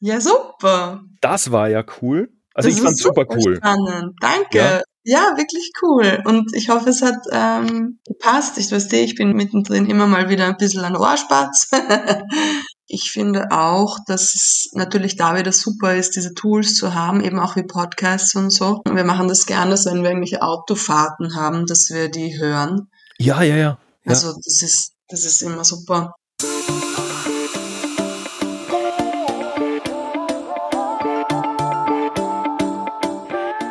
Ja, super. Das war ja cool. Also das ich fand super cool. Spannend. Danke. Ja? ja? wirklich cool. Und ich hoffe, es hat ähm, gepasst. Ich weiß ich bin mittendrin immer mal wieder ein bisschen ein Ohrspatz. ich finde auch, dass es natürlich da wieder super ist, diese Tools zu haben, eben auch wie Podcasts und so. Und wir machen das gerne, dass wenn wir irgendwelche Autofahrten haben, dass wir die hören. Ja, ja, ja. ja. Also das ist, das ist immer super.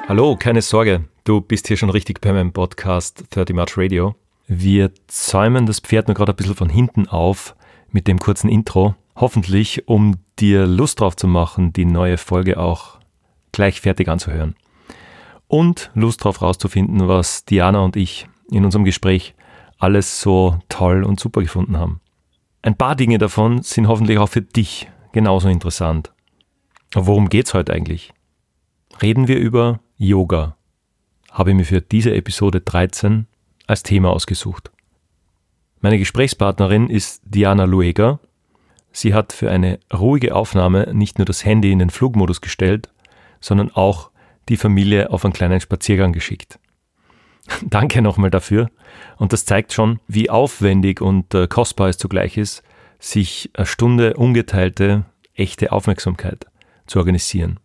Hallo, keine Sorge, du bist hier schon richtig bei meinem Podcast 30 March Radio. Wir zäumen das Pferd nur gerade ein bisschen von hinten auf mit dem kurzen Intro. Hoffentlich, um dir Lust drauf zu machen, die neue Folge auch gleich fertig anzuhören. Und Lust drauf rauszufinden, was Diana und ich in unserem Gespräch alles so toll und super gefunden haben. Ein paar Dinge davon sind hoffentlich auch für dich genauso interessant. worum geht's heute eigentlich? Reden wir über Yoga habe ich mir für diese Episode 13 als Thema ausgesucht. Meine Gesprächspartnerin ist Diana Lueger. Sie hat für eine ruhige Aufnahme nicht nur das Handy in den Flugmodus gestellt, sondern auch die Familie auf einen kleinen Spaziergang geschickt. Danke nochmal dafür. Und das zeigt schon, wie aufwendig und äh, kostbar es zugleich ist, sich eine Stunde ungeteilte, echte Aufmerksamkeit zu organisieren.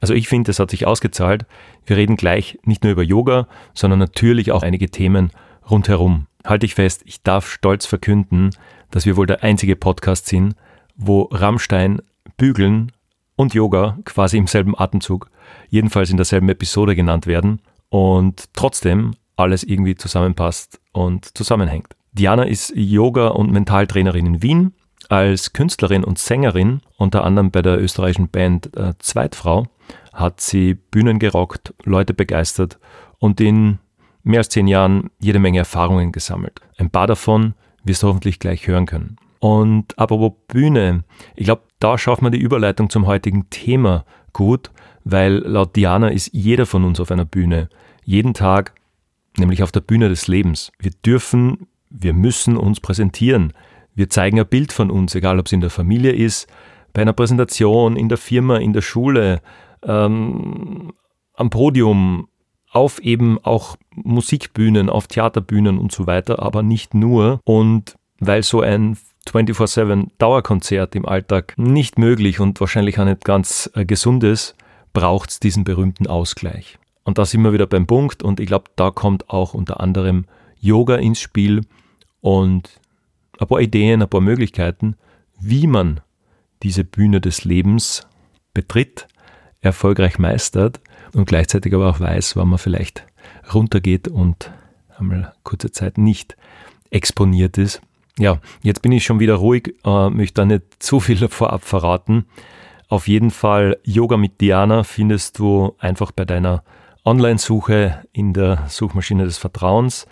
Also ich finde, es hat sich ausgezahlt. Wir reden gleich nicht nur über Yoga, sondern natürlich auch einige Themen rundherum. Halte ich fest, ich darf stolz verkünden, dass wir wohl der einzige Podcast sind, wo Rammstein, Bügeln und Yoga quasi im selben Atemzug, jedenfalls in derselben Episode genannt werden und trotzdem alles irgendwie zusammenpasst und zusammenhängt. Diana ist Yoga- und Mentaltrainerin in Wien, als Künstlerin und Sängerin, unter anderem bei der österreichischen Band äh, Zweitfrau, hat sie Bühnen gerockt, Leute begeistert und in mehr als zehn Jahren jede Menge Erfahrungen gesammelt. Ein paar davon wirst du hoffentlich gleich hören können. Und apropos Bühne, ich glaube, da schafft man die Überleitung zum heutigen Thema gut, weil laut Diana ist jeder von uns auf einer Bühne. Jeden Tag, nämlich auf der Bühne des Lebens. Wir dürfen, wir müssen uns präsentieren. Wir zeigen ein Bild von uns, egal ob es in der Familie ist, bei einer Präsentation, in der Firma, in der Schule, ähm, am Podium, auf eben auch Musikbühnen, auf Theaterbühnen und so weiter, aber nicht nur. Und weil so ein 24-7 Dauerkonzert im Alltag nicht möglich und wahrscheinlich auch nicht ganz äh, gesund ist, braucht es diesen berühmten Ausgleich. Und da sind wir wieder beim Punkt und ich glaube, da kommt auch unter anderem Yoga ins Spiel und ein paar Ideen, ein paar Möglichkeiten, wie man diese Bühne des Lebens betritt, erfolgreich meistert und gleichzeitig aber auch weiß, wann man vielleicht runtergeht und einmal kurze Zeit nicht exponiert ist. Ja, jetzt bin ich schon wieder ruhig, äh, möchte da nicht zu viel vorab verraten. Auf jeden Fall Yoga mit Diana findest du einfach bei deiner Online-Suche in der Suchmaschine des Vertrauens.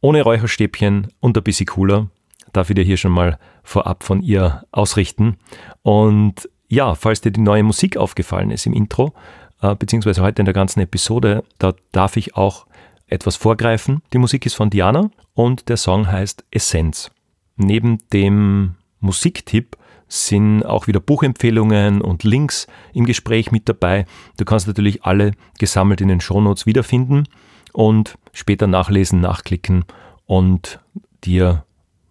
Ohne Räucherstäbchen und ein bisschen cooler darf ich dir hier schon mal vorab von ihr ausrichten. Und ja, falls dir die neue Musik aufgefallen ist im Intro, äh, beziehungsweise heute in der ganzen Episode, da darf ich auch etwas vorgreifen. Die Musik ist von Diana und der Song heißt Essenz. Neben dem Musiktipp sind auch wieder Buchempfehlungen und Links im Gespräch mit dabei. Du kannst natürlich alle gesammelt in den Shownotes wiederfinden und später nachlesen, nachklicken und dir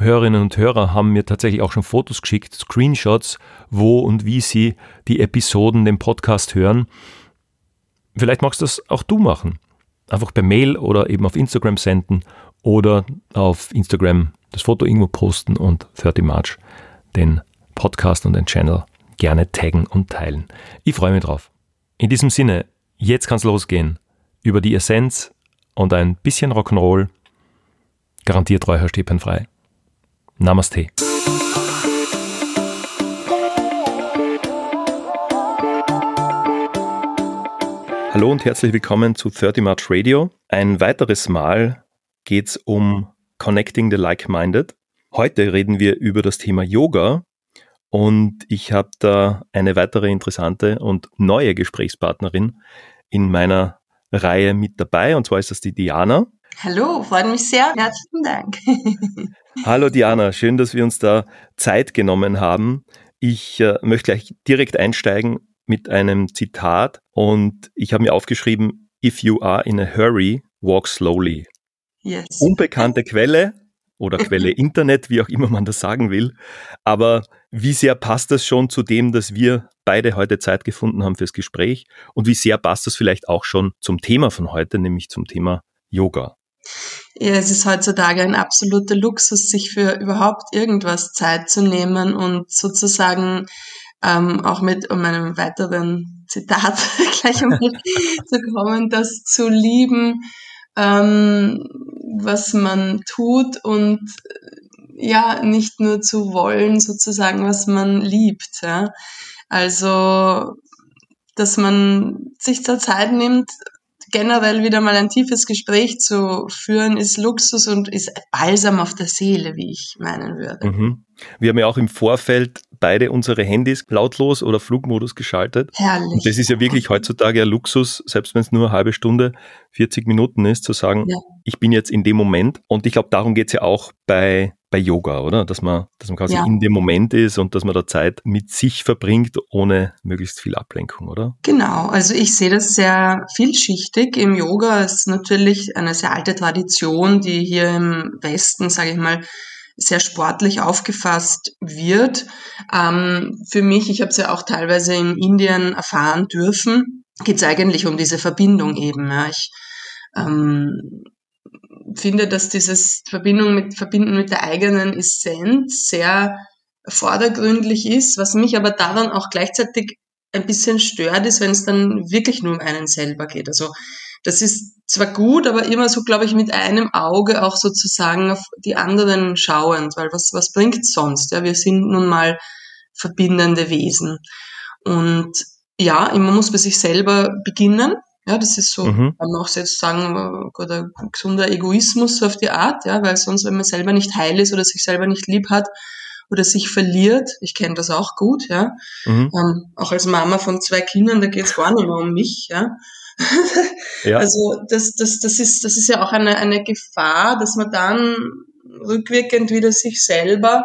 Hörerinnen und Hörer haben mir tatsächlich auch schon Fotos geschickt, Screenshots, wo und wie sie die Episoden, den Podcast hören. Vielleicht magst du das auch du machen. Einfach per Mail oder eben auf Instagram senden oder auf Instagram das Foto irgendwo posten und 30 March den Podcast und den Channel gerne taggen und teilen. Ich freue mich drauf. In diesem Sinne, jetzt kann es losgehen. Über die Essenz und ein bisschen Rock'n'Roll. Garantiert räucherstäbchenfrei. Namaste. Hallo und herzlich willkommen zu 30 March Radio. Ein weiteres Mal geht es um Connecting the Like-Minded. Heute reden wir über das Thema Yoga und ich habe da eine weitere interessante und neue Gesprächspartnerin in meiner Reihe mit dabei und zwar ist das die Diana. Hallo, freut mich sehr. Herzlichen Dank. Hallo Diana, schön, dass wir uns da Zeit genommen haben. Ich äh, möchte gleich direkt einsteigen mit einem Zitat und ich habe mir aufgeschrieben, If you are in a hurry, walk slowly. Yes. Unbekannte Quelle oder Quelle Internet, wie auch immer man das sagen will. Aber wie sehr passt das schon zu dem, dass wir beide heute Zeit gefunden haben fürs Gespräch? Und wie sehr passt das vielleicht auch schon zum Thema von heute, nämlich zum Thema Yoga? Es ist heutzutage ein absoluter Luxus, sich für überhaupt irgendwas Zeit zu nehmen und sozusagen ähm, auch mit um einem weiteren Zitat gleich einmal zu kommen, das zu lieben, ähm, was man tut und ja, nicht nur zu wollen, sozusagen, was man liebt. Ja. Also, dass man sich zur Zeit nimmt, generell wieder mal ein tiefes Gespräch zu führen, ist Luxus und ist Balsam auf der Seele, wie ich meinen würde. Mhm. Wir haben ja auch im Vorfeld beide unsere Handys lautlos oder Flugmodus geschaltet. Herrlich. Und das ist ja wirklich heutzutage ein Luxus, selbst wenn es nur eine halbe Stunde, 40 Minuten ist, zu sagen, ja. ich bin jetzt in dem Moment. Und ich glaube, darum geht es ja auch bei bei Yoga, oder? Dass man, dass man quasi ja. in dem Moment ist und dass man da Zeit mit sich verbringt, ohne möglichst viel Ablenkung, oder? Genau, also ich sehe das sehr vielschichtig. Im Yoga ist natürlich eine sehr alte Tradition, die hier im Westen, sage ich mal, sehr sportlich aufgefasst wird. Ähm, für mich, ich habe es ja auch teilweise in Indien erfahren dürfen, geht es eigentlich um diese Verbindung eben. Ja. Ich ähm, finde, dass dieses Verbindung mit, Verbinden mit der eigenen Essenz sehr vordergründlich ist, was mich aber daran auch gleichzeitig ein bisschen stört, ist, wenn es dann wirklich nur um einen selber geht. Also das ist zwar gut, aber immer so, glaube ich, mit einem Auge auch sozusagen auf die anderen schauend, weil was, was bringt sonst? Ja, wir sind nun mal verbindende Wesen. Und ja, man muss bei sich selber beginnen ja, das ist so, mhm. kann man auch jetzt sagen, oder gesunder Egoismus so auf die Art, ja, weil sonst, wenn man selber nicht heil ist oder sich selber nicht lieb hat oder sich verliert, ich kenne das auch gut, ja, mhm. ähm, auch als Mama von zwei Kindern, da geht es gar nicht mehr um mich, ja. ja. Also das, das, das, ist, das ist ja auch eine, eine Gefahr, dass man dann rückwirkend wieder sich selber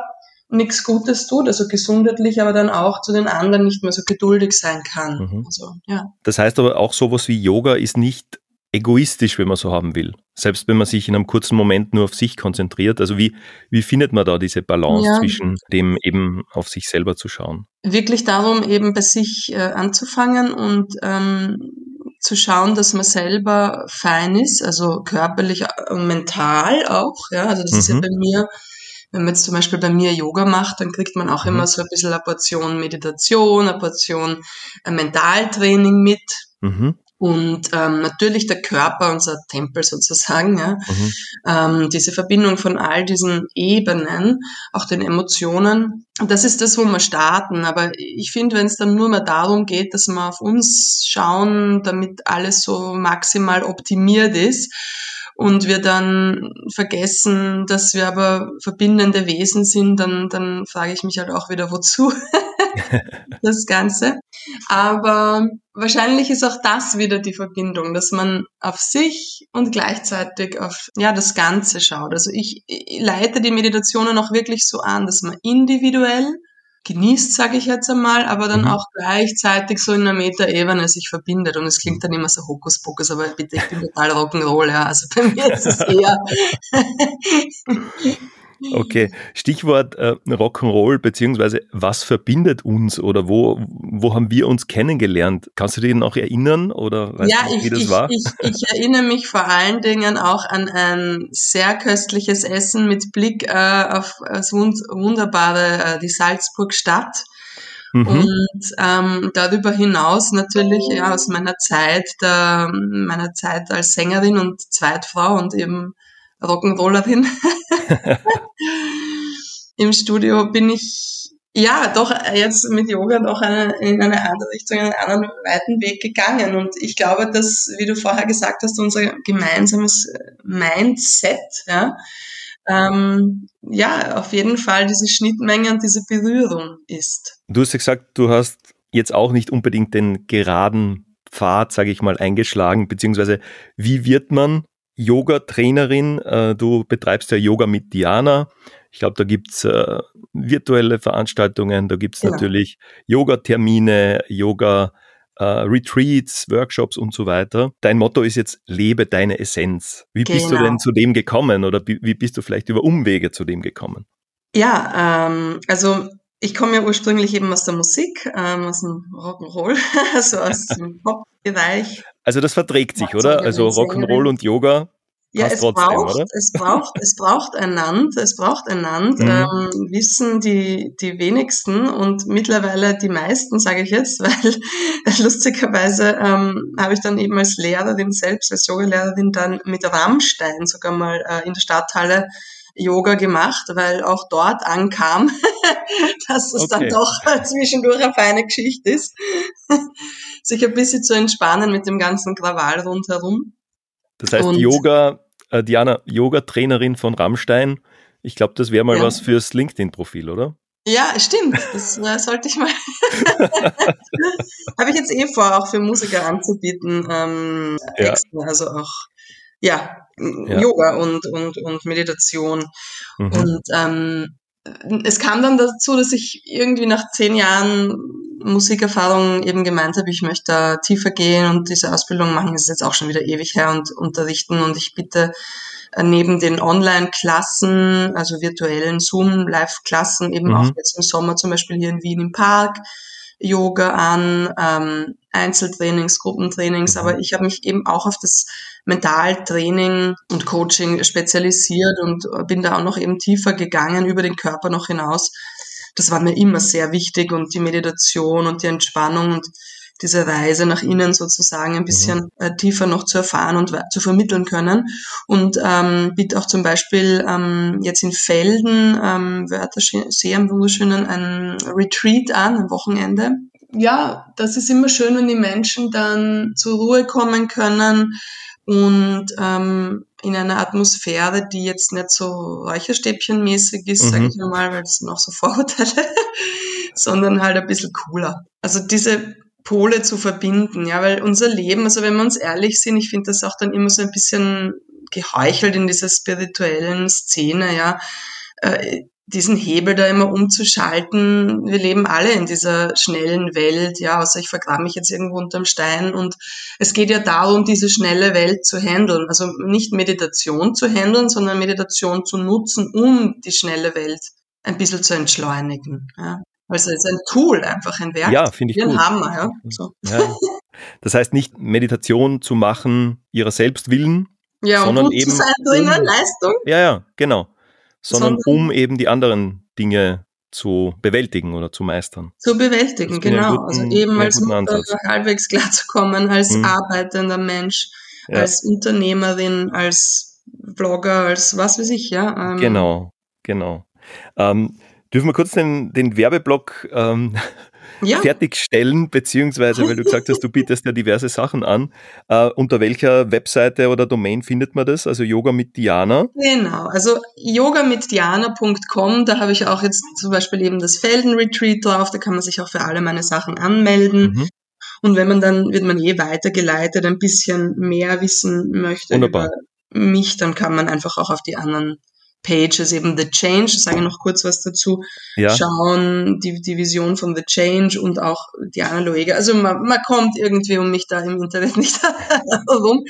nichts Gutes tut, also gesundheitlich, aber dann auch zu den anderen nicht mehr so geduldig sein kann. Mhm. Also, ja. Das heißt aber auch sowas wie Yoga ist nicht egoistisch, wenn man so haben will. Selbst wenn man sich in einem kurzen Moment nur auf sich konzentriert. Also wie, wie findet man da diese Balance ja. zwischen dem eben auf sich selber zu schauen? Wirklich darum, eben bei sich äh, anzufangen und ähm, zu schauen, dass man selber fein ist, also körperlich und mental auch. Ja, also das mhm. ist ja mhm. bei mir wenn man jetzt zum Beispiel bei mir Yoga macht, dann kriegt man auch mhm. immer so ein bisschen eine Portion Meditation, eine Portion äh, Mentaltraining mit. Mhm. Und ähm, natürlich der Körper, unser Tempel sozusagen, ja, mhm. ähm, diese Verbindung von all diesen Ebenen, auch den Emotionen, das ist das, wo wir starten. Aber ich finde, wenn es dann nur mal darum geht, dass wir auf uns schauen, damit alles so maximal optimiert ist, und wir dann vergessen, dass wir aber verbindende Wesen sind, dann, dann frage ich mich halt auch wieder, wozu das Ganze. Aber wahrscheinlich ist auch das wieder die Verbindung, dass man auf sich und gleichzeitig auf ja, das Ganze schaut. Also ich, ich leite die Meditationen auch wirklich so an, dass man individuell genießt, sage ich jetzt einmal, aber dann mhm. auch gleichzeitig so in einer Metaebene sich verbindet. Und es klingt dann immer so Hokuspokus, aber bitte, ich bin total Rock'n'Roll, ja. Also bei mir ist es eher Okay, Stichwort äh, Rock'n'Roll, beziehungsweise was verbindet uns oder wo, wo haben wir uns kennengelernt? Kannst du dich noch erinnern oder weißt ja, du, wie das ich, war? Ich, ich erinnere mich vor allen Dingen auch an ein sehr köstliches Essen mit Blick äh, auf das wunderbare, äh, die Salzburg Stadt. Mhm. Und ähm, darüber hinaus natürlich ja aus meiner Zeit, der, meiner Zeit als Sängerin und Zweitfrau und eben Rock'n'Rollerin. Im Studio bin ich ja, doch jetzt mit Yoga doch eine, in eine andere Richtung, einen anderen weiten Weg gegangen. Und ich glaube, dass, wie du vorher gesagt hast, unser gemeinsames äh, Mindset, ja, ähm, ja, auf jeden Fall diese Schnittmenge und diese Berührung ist. Du hast ja gesagt, du hast jetzt auch nicht unbedingt den geraden Pfad, sage ich mal, eingeschlagen, beziehungsweise wie wird man Yoga-Trainerin? Äh, du betreibst ja Yoga mit Diana. Ich glaube, da gibt's äh, virtuelle Veranstaltungen, da gibt's ja. natürlich Yoga-Termine, Yoga, äh, Retreats, Workshops und so weiter. Dein Motto ist jetzt, lebe deine Essenz. Wie genau. bist du denn genau. zu dem gekommen oder wie bist du vielleicht über Umwege zu dem gekommen? Ja, ähm, also ich komme ja ursprünglich eben aus der Musik, ähm, aus dem Rock'n'Roll, also aus dem Pop-Bereich. Also das verträgt sich, oder? Also Rock'n'Roll und Yoga ja, es trotzdem, braucht, oder? es braucht, es braucht einander, es braucht einander, mhm. ähm, wissen die, die wenigsten und mittlerweile die meisten, sage ich jetzt, weil lustigerweise ähm, habe ich dann eben als Lehrerin selbst, als Yogalehrerin dann mit Rammstein sogar mal äh, in der Stadthalle Yoga gemacht, weil auch dort ankam, dass es okay. dann doch zwischendurch eine feine Geschichte ist, sich ein bisschen zu entspannen mit dem ganzen Krawall rundherum. Das heißt, und Yoga äh, Diana, Yoga-Trainerin von Rammstein. Ich glaube, das wäre mal ja. was fürs LinkedIn-Profil, oder? Ja, stimmt. Das äh, sollte ich mal. Habe ich jetzt eh vor, auch für Musiker anzubieten. Ähm, ja. Extra, also auch ja, ja, Yoga und, und, und Meditation. Mhm. Und ähm, es kam dann dazu, dass ich irgendwie nach zehn Jahren Musikerfahrung eben gemeint habe, ich möchte da tiefer gehen und diese Ausbildung machen. Das ist jetzt auch schon wieder ewig her und unterrichten. Und ich bitte äh, neben den Online-Klassen, also virtuellen Zoom-Live-Klassen, eben mhm. auch jetzt im Sommer zum Beispiel hier in Wien im Park, Yoga an, ähm, Einzeltrainings, Gruppentrainings, mhm. aber ich habe mich eben auch auf das Mentaltraining und Coaching spezialisiert und bin da auch noch eben tiefer gegangen über den Körper noch hinaus. Das war mir immer sehr wichtig und die Meditation und die Entspannung und diese Reise nach innen sozusagen ein bisschen mhm. äh, tiefer noch zu erfahren und zu vermitteln können. Und ähm, biete auch zum Beispiel ähm, jetzt in Felden, ähm, Wörthersee am Wunderschönen, ein Retreat an, ein Wochenende. Ja, das ist immer schön, wenn die Menschen dann zur Ruhe kommen können und ähm, in einer Atmosphäre, die jetzt nicht so Räucherstäbchenmäßig ist, mhm. sage ich mal, weil es noch so Vorurteile, sondern halt ein bisschen cooler. Also diese Pole zu verbinden, ja, weil unser Leben, also wenn wir uns ehrlich sind, ich finde das auch dann immer so ein bisschen geheuchelt in dieser spirituellen Szene, ja, äh, diesen Hebel da immer umzuschalten. Wir leben alle in dieser schnellen Welt, ja, außer ich vergrabe mich jetzt irgendwo unterm Stein und es geht ja darum, diese schnelle Welt zu handeln. Also nicht Meditation zu handeln, sondern Meditation zu nutzen, um die schnelle Welt ein bisschen zu entschleunigen. Ja. Also es ist ein Tool, einfach ein Werk. Ja, finde ich gut. Ein Hammer, ja. So. ja. Das heißt nicht Meditation zu machen ihrer selbst willen, ja, sondern eben um, Leistung. Ja, ja, genau. Sondern, sondern um eben die anderen Dinge zu bewältigen oder zu meistern. Zu bewältigen, genau. Guten, also eben als Mutter halbwegs klarzukommen, als hm. arbeitender Mensch, ja. als Unternehmerin, als Blogger, als was weiß ich, ja. Ähm, genau, genau. Ähm, Dürfen wir kurz den, den Werbeblock ähm, ja. fertigstellen, beziehungsweise, weil du gesagt hast, du bietest ja diverse Sachen an. Äh, unter welcher Webseite oder Domain findet man das? Also Yoga mit Diana? Genau, also yogamitdiana.com, da habe ich auch jetzt zum Beispiel eben das Felden-Retreat drauf, da kann man sich auch für alle meine Sachen anmelden. Mhm. Und wenn man dann, wird man eh weitergeleitet, ein bisschen mehr wissen möchte Wunderbar. über mich, dann kann man einfach auch auf die anderen Pages, eben The Change, ich sage noch kurz was dazu, ja. schauen, die, die Vision von The Change und auch Diana Loega. Also man, man kommt irgendwie um mich da im Internet nicht herum.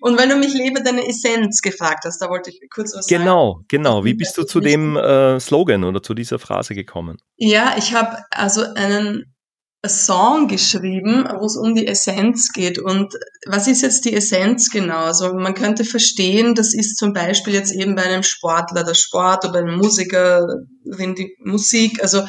Und weil du mich lebe deine Essenz gefragt hast, da wollte ich kurz was genau, sagen. Genau, genau. Wie bist du zu dem äh, Slogan oder zu dieser Phrase gekommen? Ja, ich habe also einen Song geschrieben, wo es um die Essenz geht. Und was ist jetzt die Essenz genau? Also man könnte verstehen, das ist zum Beispiel jetzt eben bei einem Sportler der Sport oder einem Musiker die Musik. Also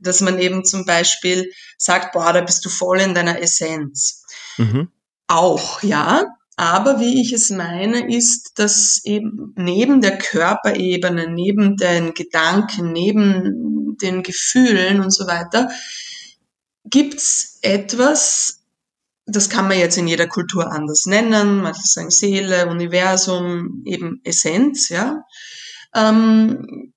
dass man eben zum Beispiel sagt, boah, da bist du voll in deiner Essenz. Mhm. Auch, ja. Aber wie ich es meine, ist, dass eben neben der Körperebene, neben den Gedanken, neben den Gefühlen und so weiter, gibt's etwas, das kann man jetzt in jeder Kultur anders nennen, manche sagen Seele, Universum, eben Essenz, ja. Ähm,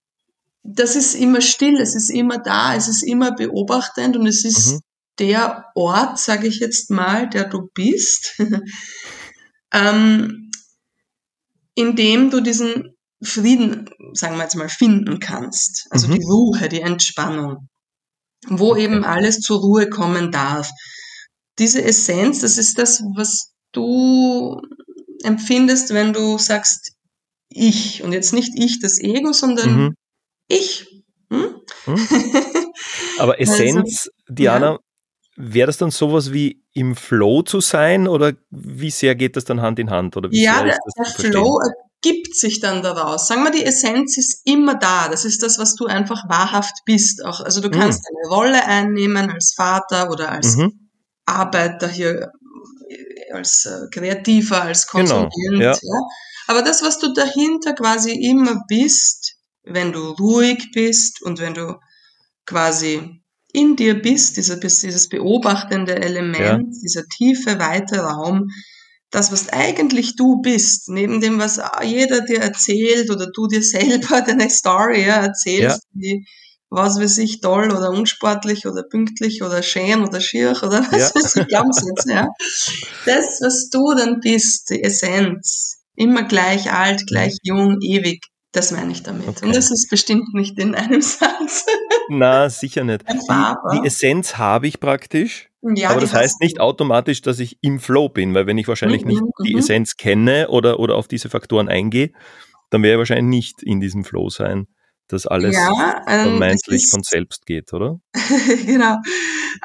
das ist immer still, es ist immer da, es ist immer beobachtend und es ist mhm. der Ort, sage ich jetzt mal, der du bist, ähm, in dem du diesen Frieden, sagen wir jetzt mal, finden kannst. Also mhm. die Ruhe, die Entspannung, wo okay. eben alles zur Ruhe kommen darf. Diese Essenz, das ist das, was du empfindest, wenn du sagst, ich. Und jetzt nicht ich, das Ego, sondern mhm. ich. Hm? Mhm. Aber also, Essenz, also, Diana, ja. wäre das dann sowas wie im Flow zu sein oder wie sehr geht das dann Hand in Hand? Oder wie ja, der, der Flow ergibt sich dann daraus. Sagen wir, die Essenz ist immer da. Das ist das, was du einfach wahrhaft bist. Auch, also du kannst mhm. eine Rolle einnehmen als Vater oder als mhm. Arbeiter hier, als äh, Kreativer, als genau, Konsument. Genau, ja. ja. Aber das, was du dahinter quasi immer bist, wenn du ruhig bist und wenn du quasi in dir bist, dieser, dieses beobachtende Element, ja. dieser tiefe, weite Raum, das, was eigentlich du bist, neben dem, was jeder dir erzählt oder du dir selber deine Story ja, erzählst, ja. wie was weiß ich, toll oder unsportlich oder pünktlich oder schön oder schier oder was ja. weiß ich, Glaubenssätze, ja. Das, was du dann bist, die Essenz, immer gleich alt, gleich jung, ewig, das meine ich damit. Okay. Und das ist bestimmt nicht in einem Satz. Na, sicher nicht. Die, die, Essenz habe ich praktisch. Ja, aber das heißt nicht automatisch, dass ich im Flow bin, weil wenn ich wahrscheinlich mhm, nicht die mhm. Essenz kenne oder, oder auf diese Faktoren eingehe, dann werde ich wahrscheinlich nicht in diesem Flow sein dass alles ja, ähm, vermeintlich von selbst geht, oder? genau.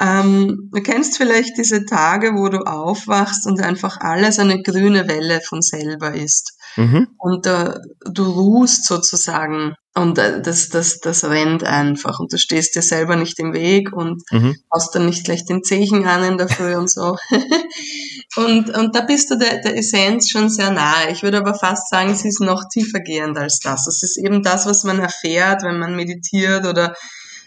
Ähm, du kennst vielleicht diese Tage, wo du aufwachst und einfach alles eine grüne Welle von selber ist. Mhm. Und äh, du ruhst sozusagen und äh, das, das, das rennt einfach und du stehst dir selber nicht im Weg und mhm. hast dann nicht gleich den Zechen an in der Früh und so. und, und da bist du der, der Essenz schon sehr nahe. Ich würde aber fast sagen, sie ist noch tiefergehend als das. Es ist eben das, was man erfährt, wenn man meditiert oder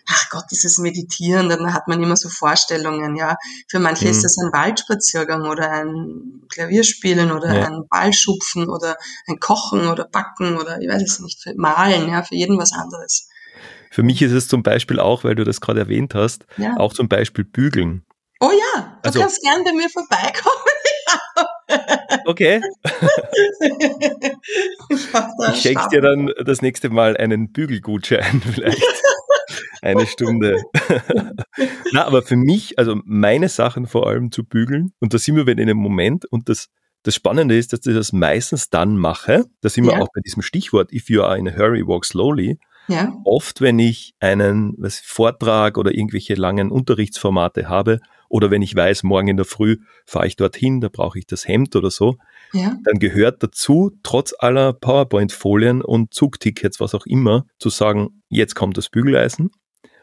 ach Gott, dieses Meditieren, dann hat man immer so Vorstellungen, ja. Für manche mhm. ist das ein Waldspaziergang oder ein Klavierspielen oder ja. ein Ballschupfen oder ein Kochen oder Backen oder ich weiß es nicht, Malen, ja, für jeden was anderes. Für mich ist es zum Beispiel auch, weil du das gerade erwähnt hast, ja. auch zum Beispiel Bügeln. Oh ja, du also, kannst gern bei mir vorbeikommen. okay. ich, ich schenke dir dann das nächste Mal einen Bügelgutschein vielleicht eine Stunde. Na, aber für mich, also meine Sachen vor allem zu bügeln, und da sind wir in einem Moment, und das, das Spannende ist, dass ich das meistens dann mache, da sind wir ja. auch bei diesem Stichwort, if you are in a hurry, walk slowly. Ja. Oft, wenn ich einen was, Vortrag oder irgendwelche langen Unterrichtsformate habe, oder wenn ich weiß, morgen in der Früh fahre ich dorthin, da brauche ich das Hemd oder so, ja. dann gehört dazu, trotz aller PowerPoint-Folien und Zugtickets, was auch immer, zu sagen, jetzt kommt das Bügeleisen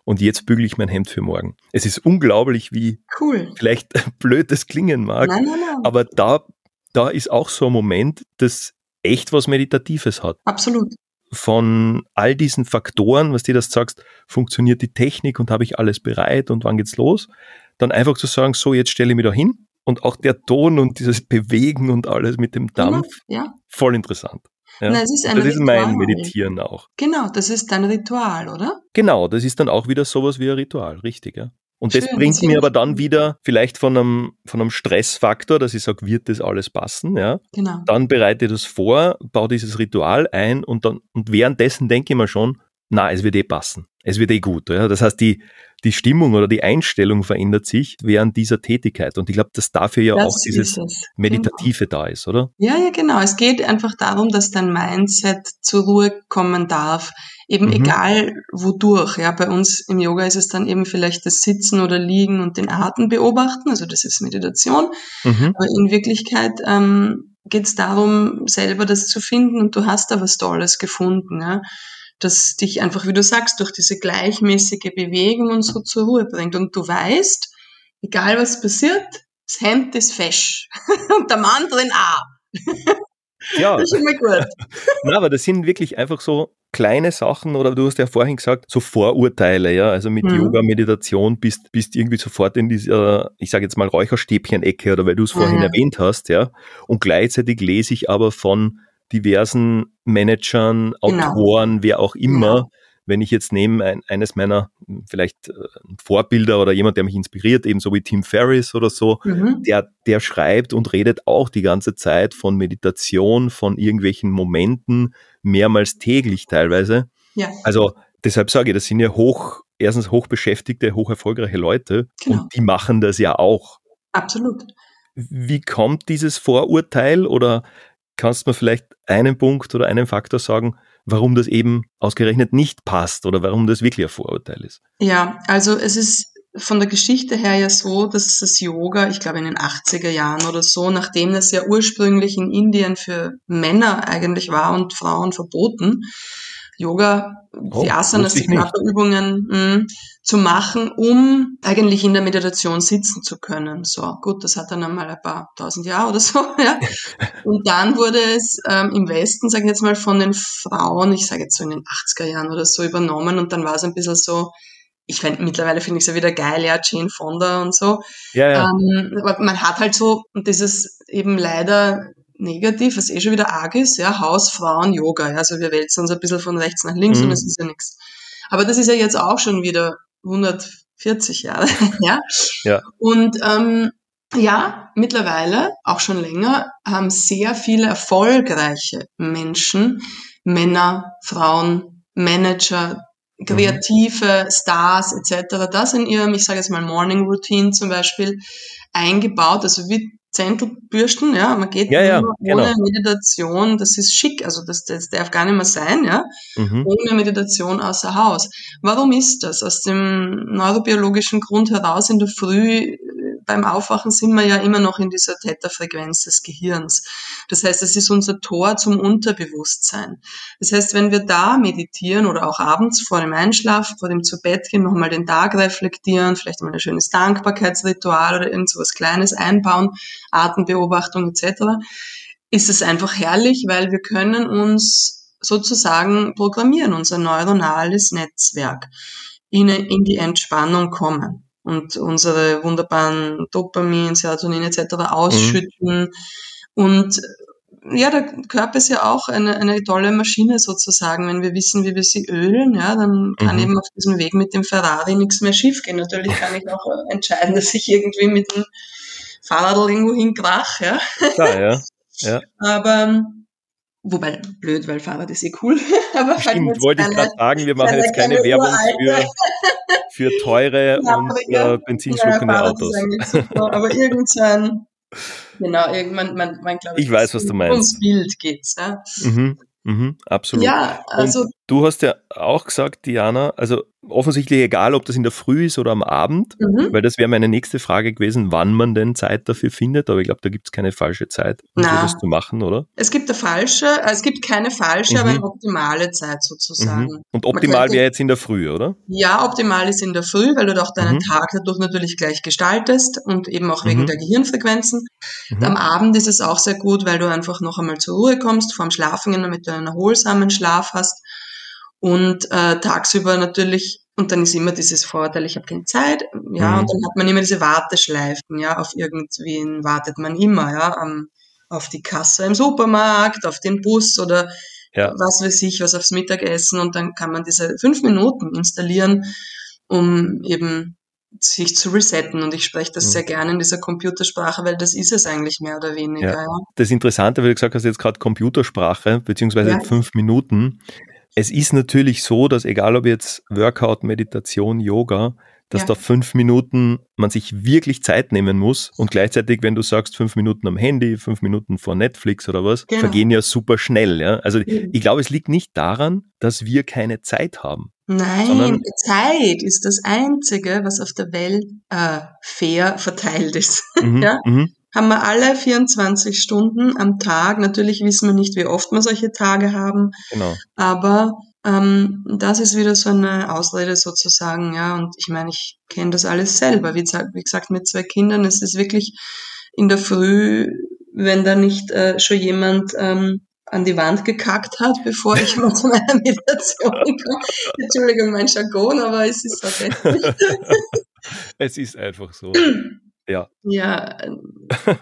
und jetzt bügele ich mein Hemd für morgen. Es ist unglaublich, wie cool. vielleicht blöd das klingen mag, nein, nein, nein. aber da, da ist auch so ein Moment, das echt was Meditatives hat. Absolut. Von all diesen Faktoren, was du das sagst, funktioniert die Technik und habe ich alles bereit und wann geht's los? Dann einfach zu sagen, so, jetzt stelle ich mich da hin und auch der Ton und dieses Bewegen und alles mit dem Dampf, ja. voll interessant. Ja. Na, das ist Ritual. mein Meditieren auch. Genau, das ist dein Ritual, oder? Genau, das ist dann auch wieder sowas wie ein Ritual, richtig, ja. Und Schön, das bringt mir aber dann wieder vielleicht von einem, von einem Stressfaktor, dass ich sage, wird das alles passen, ja. Genau. Dann bereite ich das vor, baue dieses Ritual ein und dann, und währenddessen denke ich mir schon, na, es wird eh passen. Es wird eh gut. Ja? Das heißt, die, die Stimmung oder die Einstellung verändert sich während dieser Tätigkeit. Und ich glaube, dass dafür ja das auch dieses Meditative genau. da ist, oder? Ja, ja, genau. Es geht einfach darum, dass dein Mindset zur Ruhe kommen darf. Eben mhm. egal wodurch. Ja, bei uns im Yoga ist es dann eben vielleicht das Sitzen oder Liegen und den Atem beobachten. Also das ist Meditation. Mhm. Aber in Wirklichkeit ähm, geht es darum, selber das zu finden und du hast da was Tolles gefunden. Ja das dich einfach, wie du sagst, durch diese gleichmäßige Bewegung und so zur Ruhe bringt. Und du weißt, egal was passiert, das Hemd ist fesch und der Mann drin auch. Ja. Das ist immer gut. Na, aber das sind wirklich einfach so kleine Sachen oder du hast ja vorhin gesagt, so Vorurteile, ja, also mit mhm. Yoga, Meditation bist, bist irgendwie sofort in dieser, ich sage jetzt mal Räucherstäbchen-Ecke oder weil du es vorhin mhm. erwähnt hast, ja. Und gleichzeitig lese ich aber von diversen Managern, genau. Autoren, wer auch immer, genau wenn ich jetzt nehme, ein, eines meiner vielleicht äh, Vorbilder oder jemand, der mich inspiriert, ebenso wie Tim Ferriss oder so, mhm. der, der schreibt und redet auch die ganze Zeit von Meditation, von irgendwelchen Momenten, mehrmals täglich teilweise. Ja. Also deshalb sage ich, das sind ja hoch, erstens hochbeschäftigte, hoch erfolgreiche Leute genau. und die machen das ja auch. Absolut. Wie kommt dieses Vorurteil oder kannst du mir vielleicht einen Punkt oder einen Faktor sagen, warum das eben ausgerechnet nicht passt oder warum das wirklich ein Vorurteil ist. Ja, also es ist von der Geschichte her ja so, dass das Yoga, ich glaube in den 80er Jahren oder so, nachdem das ja ursprünglich in Indien für Männer eigentlich war und Frauen verboten, Yoga, oh, die Asanas, die Körperübungen mh, zu machen, um eigentlich in der Meditation sitzen zu können. So, gut, das hat dann einmal ein paar tausend Jahre oder so. Ja. Und dann wurde es ähm, im Westen, sage ich jetzt mal, von den Frauen, ich sage jetzt so in den 80er Jahren oder so übernommen und dann war es ein bisschen so, ich finde, mittlerweile finde ich es ja wieder geil, ja, Jane Fonda und so. Ja, ja. Ähm, man hat halt so dieses eben leider negativ, was eh schon wieder arg ist, ja, Haus, Frauen, Yoga, ja, also wir wälzen uns ein bisschen von rechts nach links mhm. und es ist ja nichts. Aber das ist ja jetzt auch schon wieder 140 Jahre, ja. ja. Und ähm, ja, mittlerweile, auch schon länger, haben sehr viele erfolgreiche Menschen, Männer, Frauen, Manager, kreative mhm. Stars etc. das in ihrem, ich sage jetzt mal Morning Routine zum Beispiel eingebaut, also wie Zentelbürsten, ja, man geht ja, ja, genau. ohne Meditation, das ist schick, also das, das darf gar nicht mehr sein, ja, mhm. ohne Meditation außer Haus. Warum ist das? Aus dem neurobiologischen Grund heraus in der Früh beim Aufwachen sind wir ja immer noch in dieser Theta-Frequenz des Gehirns. Das heißt, es ist unser Tor zum Unterbewusstsein. Das heißt, wenn wir da meditieren oder auch abends vor dem Einschlafen, vor dem zu Bett gehen, nochmal den Tag reflektieren, vielleicht mal ein schönes Dankbarkeitsritual oder irgend so was Kleines einbauen, Atembeobachtung etc., ist es einfach herrlich, weil wir können uns sozusagen programmieren, unser neuronales Netzwerk in die Entspannung kommen und unsere wunderbaren Dopamin, Serotonin etc. ausschütten. Mhm. Und ja, der Körper ist ja auch eine, eine tolle Maschine sozusagen. Wenn wir wissen, wie wir sie ölen, ja, dann kann mhm. eben auf diesem Weg mit dem Ferrari nichts mehr schiefgehen. Natürlich kann ich auch entscheiden, dass ich irgendwie mit dem Fahrrad irgendwo hinkrach, ja. Klar, ja. ja. Aber Wobei, blöd, weil Fahrrad ist eh cool. Aber Stimmt, wollte ich gerade sagen, wir machen jetzt keine Werbung für, für teure und äh, benzinschluckende ja, Autos. Super, aber irgendwann, genau, irgendwann, man, man glaube ich, ich weiß, was du meinst. Ums Bild geht's. Ja? Mhm, mhm, absolut. Ja, also. Und du hast ja auch gesagt, Diana, also offensichtlich egal, ob das in der Früh ist oder am Abend, mhm. weil das wäre meine nächste Frage gewesen, wann man denn Zeit dafür findet, aber ich glaube, da gibt es keine falsche Zeit, um Na, das zu machen, oder? Es gibt eine falsche, äh, es gibt keine falsche, mhm. aber eine optimale Zeit sozusagen. Mhm. Und optimal wäre jetzt in der Früh, oder? Ja, optimal ist in der Früh, weil du doch deinen mhm. Tag dadurch natürlich gleich gestaltest und eben auch wegen mhm. der Gehirnfrequenzen. Mhm. Am Abend ist es auch sehr gut, weil du einfach noch einmal zur Ruhe kommst, vorm Schlafen gehen, damit du einen erholsamen Schlaf hast. Und äh, tagsüber natürlich, und dann ist immer dieses Vorteil, ich habe keine Zeit, ja, mhm. und dann hat man immer diese Warteschleifen, ja, auf irgendwen wartet man immer, ja, am, auf die Kasse im Supermarkt, auf den Bus oder ja. was weiß ich, was aufs Mittagessen und dann kann man diese fünf Minuten installieren, um eben sich zu resetten. Und ich spreche das mhm. sehr gerne in dieser Computersprache, weil das ist es eigentlich mehr oder weniger. Ja. ja. Das Interessante, weil du gesagt hast, jetzt gerade Computersprache, beziehungsweise ja. fünf Minuten. Es ist natürlich so, dass egal ob jetzt Workout, Meditation, Yoga, dass ja. da fünf Minuten man sich wirklich Zeit nehmen muss und gleichzeitig, wenn du sagst fünf Minuten am Handy, fünf Minuten vor Netflix oder was, genau. vergehen ja super schnell. Ja? Also mhm. ich glaube, es liegt nicht daran, dass wir keine Zeit haben. Nein, Zeit ist das Einzige, was auf der Welt äh, fair verteilt ist. Mhm, ja? Mhm haben wir alle 24 Stunden am Tag. Natürlich wissen wir nicht, wie oft wir solche Tage haben. Genau. Aber ähm, das ist wieder so eine Ausrede sozusagen, ja. Und ich meine, ich kenne das alles selber. Wie, wie, gesagt, mit zwei Kindern, es ist wirklich in der Früh, wenn da nicht äh, schon jemand ähm, an die Wand gekackt hat, bevor ich mal zu meiner Meditation komme. Entschuldigung, mein Jargon, aber es ist tatsächlich. es ist einfach so. Ja. Ja.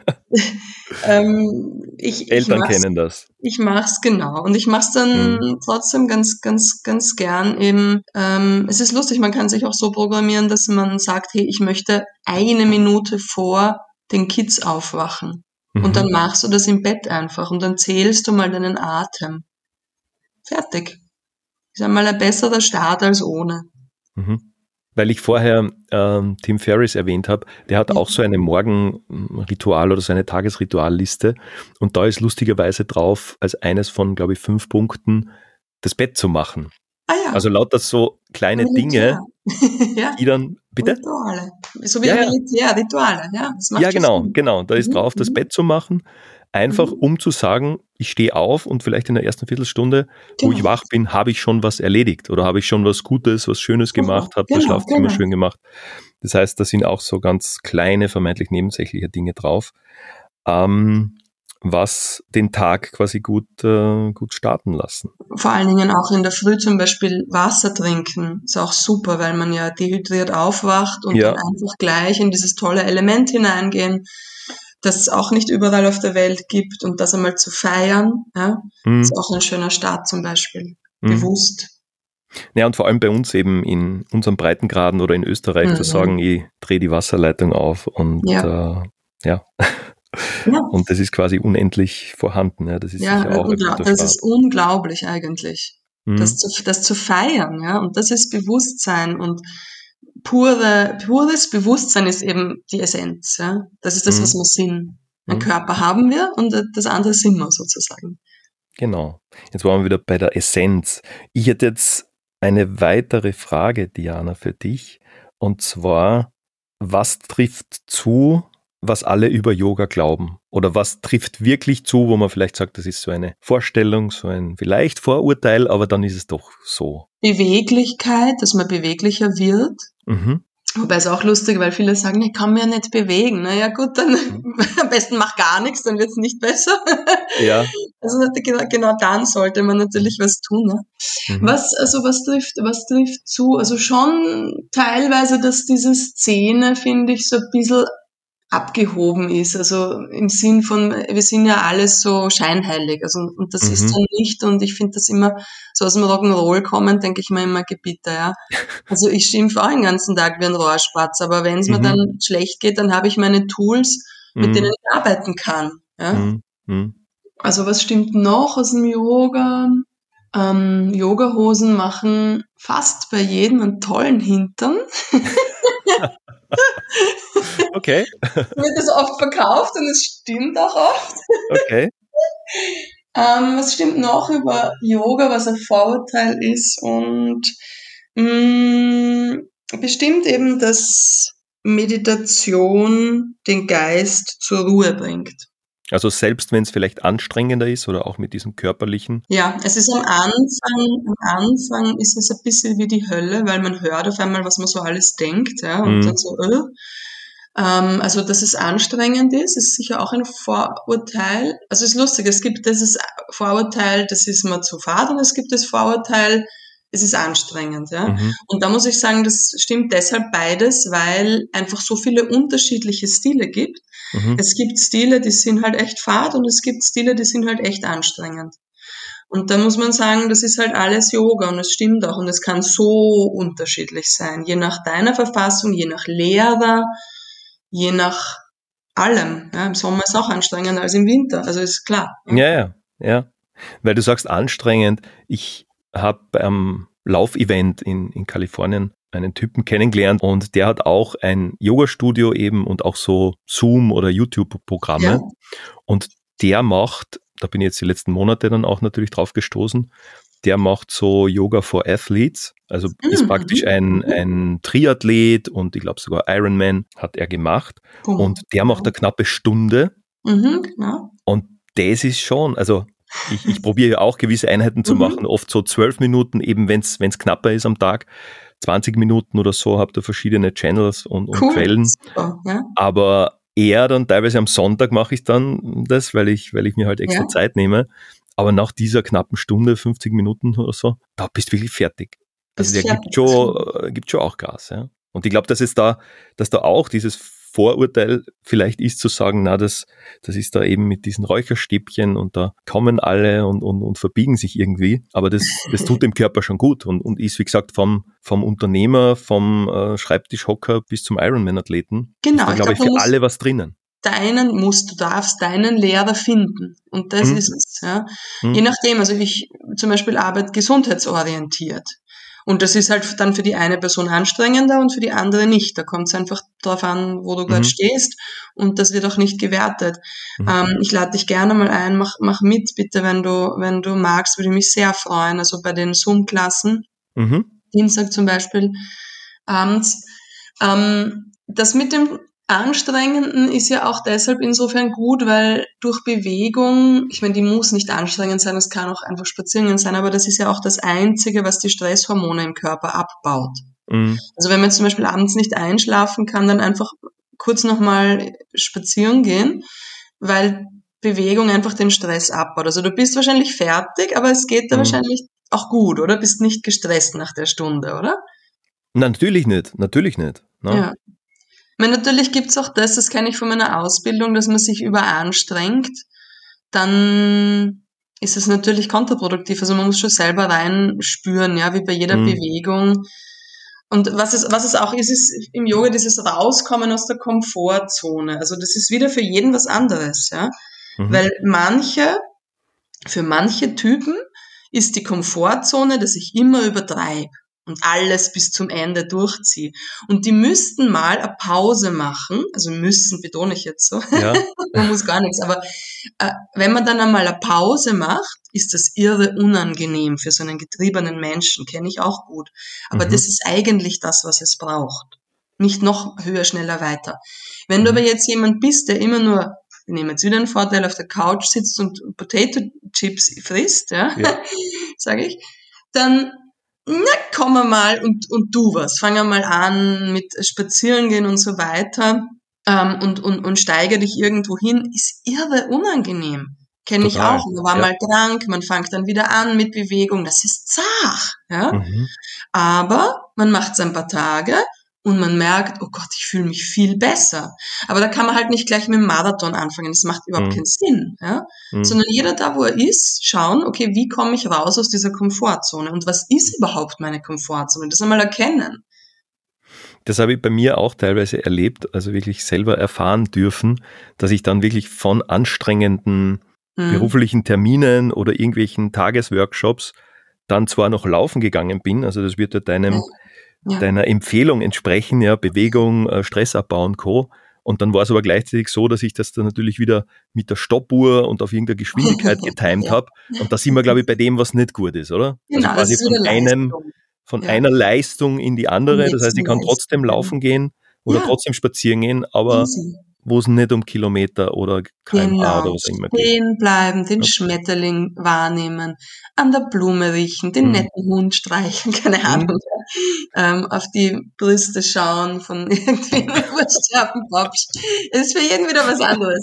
ähm, ich, Eltern ich kennen das. Ich mach's genau. Und ich mach's dann hm. trotzdem ganz, ganz, ganz gern eben. Ähm, es ist lustig, man kann sich auch so programmieren, dass man sagt, hey, ich möchte eine Minute vor den Kids aufwachen. Mhm. Und dann machst du das im Bett einfach und dann zählst du mal deinen Atem. Fertig. Ist einmal ein besserer Start als ohne. Mhm weil ich vorher ähm, Tim Ferriss erwähnt habe, der hat auch so eine Morgenritual oder so eine Tagesritualliste und da ist lustigerweise drauf, als eines von, glaube ich, fünf Punkten, das Bett zu machen. Ah ja. Also lauter so kleine. Dinge, ja. die dann, bitte? Rituale. So wie ja, Militär, Rituale, ja. ja, genau, Sinn. genau. Da ist mhm. drauf, das mhm. Bett zu machen Einfach mhm. um zu sagen, ich stehe auf und vielleicht in der ersten Viertelstunde, genau. wo ich wach bin, habe ich schon was erledigt oder habe ich schon was Gutes, was Schönes genau. gemacht, habe genau, das Schlafzimmer genau. schön gemacht. Das heißt, da sind auch so ganz kleine, vermeintlich nebensächliche Dinge drauf, ähm, was den Tag quasi gut, äh, gut starten lassen. Vor allen Dingen auch in der Früh zum Beispiel Wasser trinken ist auch super, weil man ja dehydriert aufwacht und ja. dann einfach gleich in dieses tolle Element hineingehen das es auch nicht überall auf der Welt gibt und das einmal zu feiern, ja, mhm. ist auch ein schöner Start zum Beispiel, mhm. bewusst. Ja, und vor allem bei uns eben in unserem Breitengraden oder in Österreich mhm. zu sagen, ich drehe die Wasserleitung auf und ja. Äh, ja. ja. Und das ist quasi unendlich vorhanden. Ja, das ist ja, auch das ist unglaublich eigentlich. Mhm. Das, zu, das zu feiern, ja, und das ist Bewusstsein und pure, pures Bewusstsein ist eben die Essenz. Ja? Das ist das, mhm. was wir sind. Ein mhm. Körper haben wir und das andere sind wir sozusagen. Genau. Jetzt waren wir wieder bei der Essenz. Ich hätte jetzt eine weitere Frage, Diana, für dich. Und zwar, was trifft zu, was alle über Yoga glauben? Oder was trifft wirklich zu, wo man vielleicht sagt, das ist so eine Vorstellung, so ein vielleicht Vorurteil, aber dann ist es doch so. Beweglichkeit, dass man beweglicher wird. Mhm. Wobei es auch lustig, weil viele sagen, ich kann mich ja nicht bewegen. Naja gut, dann mhm. am besten mach gar nichts, dann wird es nicht besser. Ja. Also genau, genau dann sollte man natürlich was tun. Ne? Mhm. Was, also was trifft, was trifft zu? Also schon teilweise, dass diese Szene, finde ich, so ein bisschen abgehoben ist. Also im Sinn von, wir sind ja alles so scheinheilig. Also, und das mhm. ist dann nicht. Und ich finde das immer, so aus dem Rock'n'Roll kommen, denke ich mir immer, Gebiete, ja. Also ich schimpfe auch den ganzen Tag wie ein Rohrspatz, aber wenn es mhm. mir dann schlecht geht, dann habe ich meine Tools, mit mhm. denen ich arbeiten kann. Ja? Mhm. Mhm. Also was stimmt noch aus dem Yoga? Ähm, Yogahosen machen fast bei jedem einen tollen Hintern. Okay. Wird das oft verkauft und es stimmt auch oft. Okay. ähm, was stimmt noch über Yoga, was ein Vorurteil ist und mh, mm, bestimmt eben, dass Meditation den Geist zur Ruhe bringt. Also selbst wenn es vielleicht anstrengender ist oder auch mit diesem körperlichen. Ja, es ist am Anfang, am Anfang ist es ein bisschen wie die Hölle, weil man hört auf einmal, was man so alles denkt, ja, und mhm. dann so, äh. ähm, also, dass es anstrengend ist, ist sicher auch ein Vorurteil. Also, es ist lustig, es gibt dieses Vorurteil, das ist mal zu fad und es gibt das Vorurteil, es ist anstrengend. Ja? Mhm. Und da muss ich sagen, das stimmt deshalb beides, weil einfach so viele unterschiedliche Stile gibt. Mhm. Es gibt Stile, die sind halt echt fad und es gibt Stile, die sind halt echt anstrengend. Und da muss man sagen, das ist halt alles Yoga und es stimmt auch und es kann so unterschiedlich sein, je nach deiner Verfassung, je nach Lehrer, je nach allem. Ja, Im Sommer ist es auch anstrengender als im Winter, also ist klar. Ja, ja, ja. Weil du sagst anstrengend, ich habe beim Laufevent in, in Kalifornien einen Typen kennengelernt und der hat auch ein Yoga-Studio eben und auch so Zoom- oder YouTube-Programme. Ja. Und der macht, da bin ich jetzt die letzten Monate dann auch natürlich drauf gestoßen, der macht so Yoga for Athletes, also mhm. ist praktisch ein, ein Triathlet und ich glaube sogar Ironman hat er gemacht. Oh. Und der macht eine knappe Stunde. Mhm, genau. Und das ist schon, also ich, ich probiere ja auch gewisse Einheiten zu mhm. machen, oft so zwölf Minuten, eben wenn es knapper ist am Tag. 20 Minuten oder so, habe da verschiedene Channels und, und cool. Quellen. Super, ja. Aber eher dann teilweise am Sonntag mache ich dann das, weil ich, weil ich mir halt extra ja. Zeit nehme. aber nach dieser knappen Stunde, 50 Minuten oder so, da bist du wirklich fertig. Also der gibt schon, äh, gibt schon auch Gas, ja. Und ich glaube, dass es da, dass da auch dieses Vorurteil vielleicht ist zu sagen, na, das, das ist da eben mit diesen Räucherstäbchen und da kommen alle und, und, und verbiegen sich irgendwie. Aber das, das tut dem Körper schon gut und, und ist, wie gesagt, vom, vom Unternehmer, vom äh, Schreibtischhocker bis zum Ironman-Athleten. Genau. Da, glaube ich, glaub, für alle was drinnen deinen musst, du darfst deinen Lehrer finden. Und das mhm. ist es. Ja. Mhm. Je nachdem, also ich zum Beispiel arbeite gesundheitsorientiert. Und das ist halt dann für die eine Person anstrengender und für die andere nicht. Da kommt es einfach darauf an, wo du mhm. gerade stehst. Und das wird auch nicht gewertet. Mhm. Ähm, ich lade dich gerne mal ein, mach, mach mit, bitte, wenn du, wenn du magst, würde ich mich sehr freuen. Also bei den Zoom-Klassen, mhm. Dienstag zum Beispiel, abends. Ähm, das mit dem Anstrengenden ist ja auch deshalb insofern gut, weil durch Bewegung, ich meine, die muss nicht anstrengend sein, es kann auch einfach spazieren sein, aber das ist ja auch das Einzige, was die Stresshormone im Körper abbaut. Mhm. Also wenn man zum Beispiel abends nicht einschlafen kann, dann einfach kurz nochmal spazieren gehen, weil Bewegung einfach den Stress abbaut. Also du bist wahrscheinlich fertig, aber es geht da mhm. wahrscheinlich auch gut, oder? Bist nicht gestresst nach der Stunde, oder? Na, natürlich nicht, natürlich nicht. Ne? Ja meine, natürlich gibt's auch das, das kenne ich von meiner Ausbildung, dass man sich überanstrengt, dann ist es natürlich kontraproduktiv. Also man muss schon selber reinspüren, ja, wie bei jeder mhm. Bewegung. Und was es, was es auch ist, ist im Yoga dieses Rauskommen aus der Komfortzone. Also das ist wieder für jeden was anderes, ja. Mhm. Weil manche, für manche Typen ist die Komfortzone, dass ich immer übertreibe und alles bis zum Ende durchziehe. Und die müssten mal eine Pause machen, also müssen betone ich jetzt so, ja. man muss gar nichts, aber äh, wenn man dann einmal eine Pause macht, ist das irre unangenehm für so einen getriebenen Menschen, kenne ich auch gut. Aber mhm. das ist eigentlich das, was es braucht. Nicht noch höher, schneller, weiter. Wenn du mhm. aber jetzt jemand bist, der immer nur wir nehmen jetzt wieder einen Vorteil, auf der Couch sitzt und Potato Chips frisst, ja, ja. sage ich, dann na, komm mal und, und du was. Fang mal an mit Spazieren gehen und so weiter ähm, und, und, und steige dich irgendwo hin, ist irre unangenehm. Kenne ich auch. Man war ja. mal krank, man fängt dann wieder an mit Bewegung. Das ist zart. Ja? Mhm. Aber man macht es ein paar Tage und man merkt, oh Gott, ich fühle mich viel besser. Aber da kann man halt nicht gleich mit dem Marathon anfangen, das macht überhaupt mhm. keinen Sinn. Ja? Mhm. Sondern jeder da, wo er ist, schauen, okay, wie komme ich raus aus dieser Komfortzone und was ist überhaupt meine Komfortzone? Das einmal erkennen. Das habe ich bei mir auch teilweise erlebt, also wirklich selber erfahren dürfen, dass ich dann wirklich von anstrengenden mhm. beruflichen Terminen oder irgendwelchen Tagesworkshops dann zwar noch laufen gegangen bin, also das wird ja deinem ja. deiner Empfehlung entsprechen, ja, Bewegung, äh, Stressabbau und Co. Und dann war es aber gleichzeitig so, dass ich das dann natürlich wieder mit der Stoppuhr und auf irgendeiner Geschwindigkeit getimt ja. habe. Und da sind wir, glaube ich, bei dem, was nicht gut ist, oder? Genau, also quasi von einem, von ja. einer Leistung in die andere. Das heißt, ich kann trotzdem laufen gehen oder trotzdem spazieren gehen, aber Easy wo es nicht um Kilometer oder kmh genau. oder was immer geht. Stehen bleiben, den ja. Schmetterling wahrnehmen, an der Blume riechen, den mhm. netten Hund streicheln, keine mhm. Ahnung, mhm. ähm, auf die Brüste schauen von irgendwie. Es ist für jeden wieder was anderes.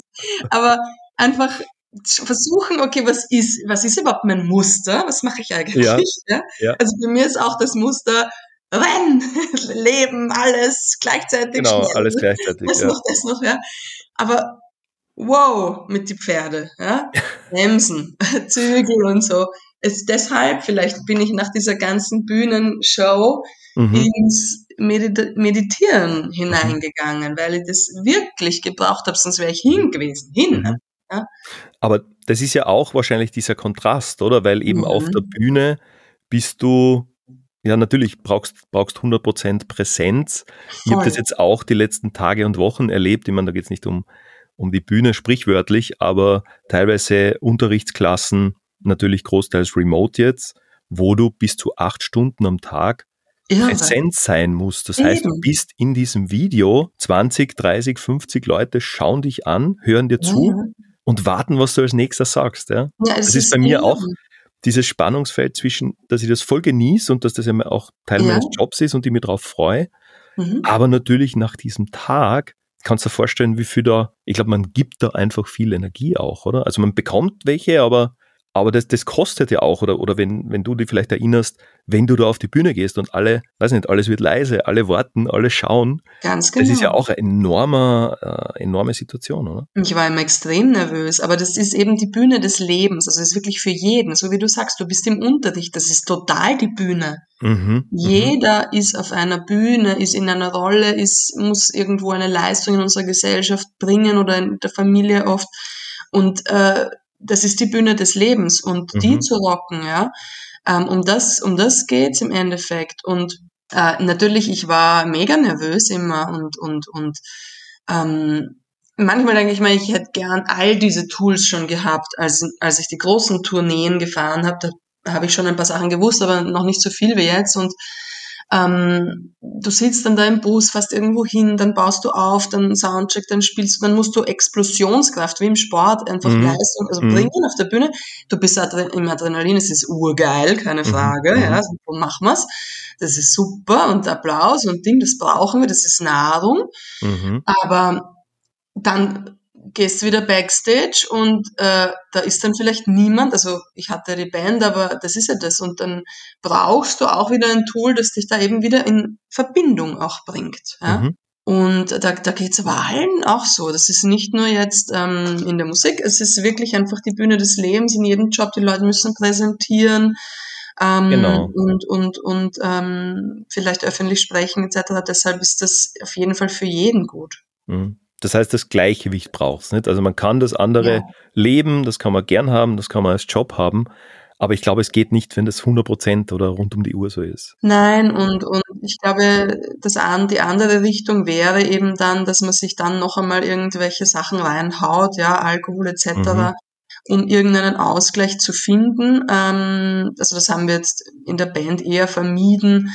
Aber einfach versuchen, okay, was ist, was ist überhaupt mein Muster? Was mache ich eigentlich? Ja? ja. Also bei mir ist auch das Muster, Rennen, Leben, alles gleichzeitig. Genau, schnell. alles gleichzeitig. Das ja. noch, das noch, ja. Aber wow, mit die Pferde, ja. Bremsen, Zügel und so. Es, deshalb, vielleicht bin ich nach dieser ganzen Bühnenshow mhm. ins Medit Meditieren hineingegangen, weil ich das wirklich gebraucht habe, sonst wäre ich hin gewesen, hin. Mhm. Ja? Aber das ist ja auch wahrscheinlich dieser Kontrast, oder? Weil eben mhm. auf der Bühne bist du ja, natürlich brauchst brauchst 100% Präsenz. Voll. Ich habe das jetzt auch die letzten Tage und Wochen erlebt. Ich meine, da geht es nicht um, um die Bühne sprichwörtlich, aber teilweise Unterrichtsklassen, natürlich großteils remote jetzt, wo du bis zu acht Stunden am Tag Irre. präsent sein musst. Das Eben. heißt, du bist in diesem Video, 20, 30, 50 Leute schauen dich an, hören dir zu ja. und warten, was du als nächster sagst. Ja? ja das ist, ist bei mir auch dieses Spannungsfeld zwischen, dass ich das voll genieße und dass das ja auch Teil ja. meines Jobs ist und ich mich darauf freue. Mhm. Aber natürlich nach diesem Tag kannst du dir vorstellen, wie viel da, ich glaube, man gibt da einfach viel Energie auch, oder? Also man bekommt welche, aber Aber das, das kostet ja auch, oder, oder wenn, wenn du dich vielleicht erinnerst, wenn du da auf die Bühne gehst und alle, weiß nicht, alles wird leise, alle warten, alle schauen. Ganz genau. Das ist ja genau. auch eine enorme, äh, enorme Situation, oder? Ich war immer extrem nervös, aber das ist eben die Bühne des Lebens. Also es ist wirklich für jeden. So wie du sagst, du bist im Unterricht, das ist total die Bühne. Mhm, mhm. Jeder mhm. ist auf einer Bühne, ist in einer Rolle, ist, muss irgendwo eine Leistung in unserer Gesellschaft bringen oder in der Familie oft. Und äh, das ist die Bühne des Lebens und mhm. die zu rocken, ja. Ähm, um das, um das geht's im Endeffekt. Und äh, natürlich, ich war mega nervös immer und und und ähm, manchmal denke ich mal, ich hätte gern all diese Tools schon gehabt, als als ich die großen Tourneen gefahren habe. Da habe ich schon ein paar Sachen gewusst, aber noch nicht so viel wie jetzt und ähm, du sitzt dann da im Bus, fast irgendwo hin, dann baust du auf, dann Soundcheck, dann spielst du, dann musst du Explosionskraft, wie im Sport, einfach mhm. Leistung, also mhm. bringen auf der Bühne. Du bist im Adrenalin, es ist urgeil, keine mhm. Frage, mhm. ja, so machen wir's. Das ist super und Applaus und Ding, das brauchen wir, das ist Nahrung. Mhm. Aber dann gehst wieder Backstage und äh, da ist dann vielleicht niemand, also ich hatte die Band, aber das ist ja das. Und dann brauchst du auch wieder ein Tool, das dich da eben wieder in Verbindung auch bringt. Ja? Mhm. Und da, da geht es aber allen auch so. Das ist nicht nur jetzt ähm, in der Musik, es ist wirklich einfach die Bühne des Lebens in jedem Job. Die Leute müssen präsentieren ähm, genau. und, und, und ähm, vielleicht öffentlich sprechen etc. Deshalb ist das auf jeden Fall für jeden gut. Mhm. Das heißt, das Gleichgewicht braucht es nicht. Also man kann das andere ja. leben, das kann man gern haben, das kann man als Job haben. Aber ich glaube, es geht nicht, wenn das 100 Prozent oder rund um die Uhr so ist. Nein, und, und ich glaube, das an, die andere Richtung wäre eben dann, dass man sich dann noch einmal irgendwelche Sachen reinhaut, ja, Alkohol etc., mhm. um irgendeinen Ausgleich zu finden. Ähm, also das haben wir jetzt in der Band eher vermieden,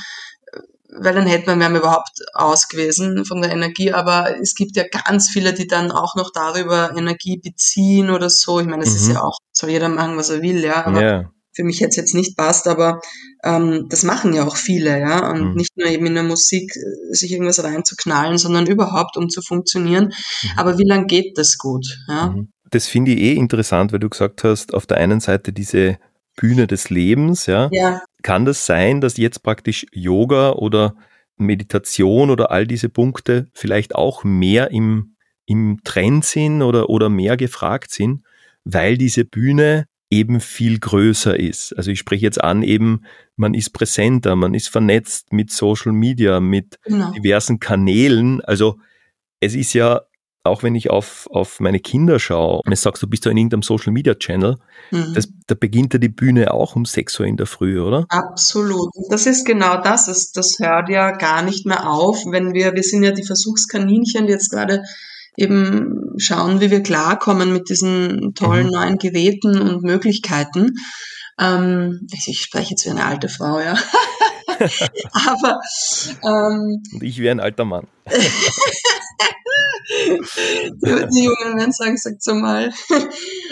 weil dann hätte man, wären wir überhaupt aus gewesen von der Energie. Aber es gibt ja ganz viele, die dann auch noch darüber Energie beziehen oder so. Ich meine, das mhm. ist ja auch, soll jeder machen, was er will, ja. Aber yeah. für mich hätte es jetzt nicht passt, aber ähm, das machen ja auch viele, ja. Und mhm. nicht nur eben in der Musik äh, sich irgendwas reinzuknallen, sondern überhaupt, um zu funktionieren. Mhm. Aber wie lange geht das gut, ja? Mhm. Das finde ich eh interessant, weil du gesagt hast, auf der einen Seite diese Bühne des Lebens, ja. ja. Kann das sein, dass jetzt praktisch Yoga oder Meditation oder all diese Punkte vielleicht auch mehr im, im Trend sind oder, oder mehr gefragt sind, weil diese Bühne eben viel größer ist. Also ich spreche jetzt an, eben man ist präsenter, man ist vernetzt mit Social Media, mit genau. diversen Kanälen. Also es ist ja auch wenn ich auf, auf meine Kinder schaue und ich sagst, du bist da in irgendeinem Social Media Channel, mhm. das, da beginnt ja die Bühne auch um 6 Uhr in der Früh, oder? Absolut. Das ist genau das. Das, das hört ja gar nicht mehr auf, wenn wir, wir sind ja die Versuchskaninchen, die jetzt gerade eben schauen, wie wir klarkommen mit diesen tollen mhm. neuen Geräten und Möglichkeiten. Ähm, ich spreche jetzt wie eine alte Frau, ja. Aber ähm, und ich wie ein alter Mann. die, die jungen Menschen sagen, sagt so mal.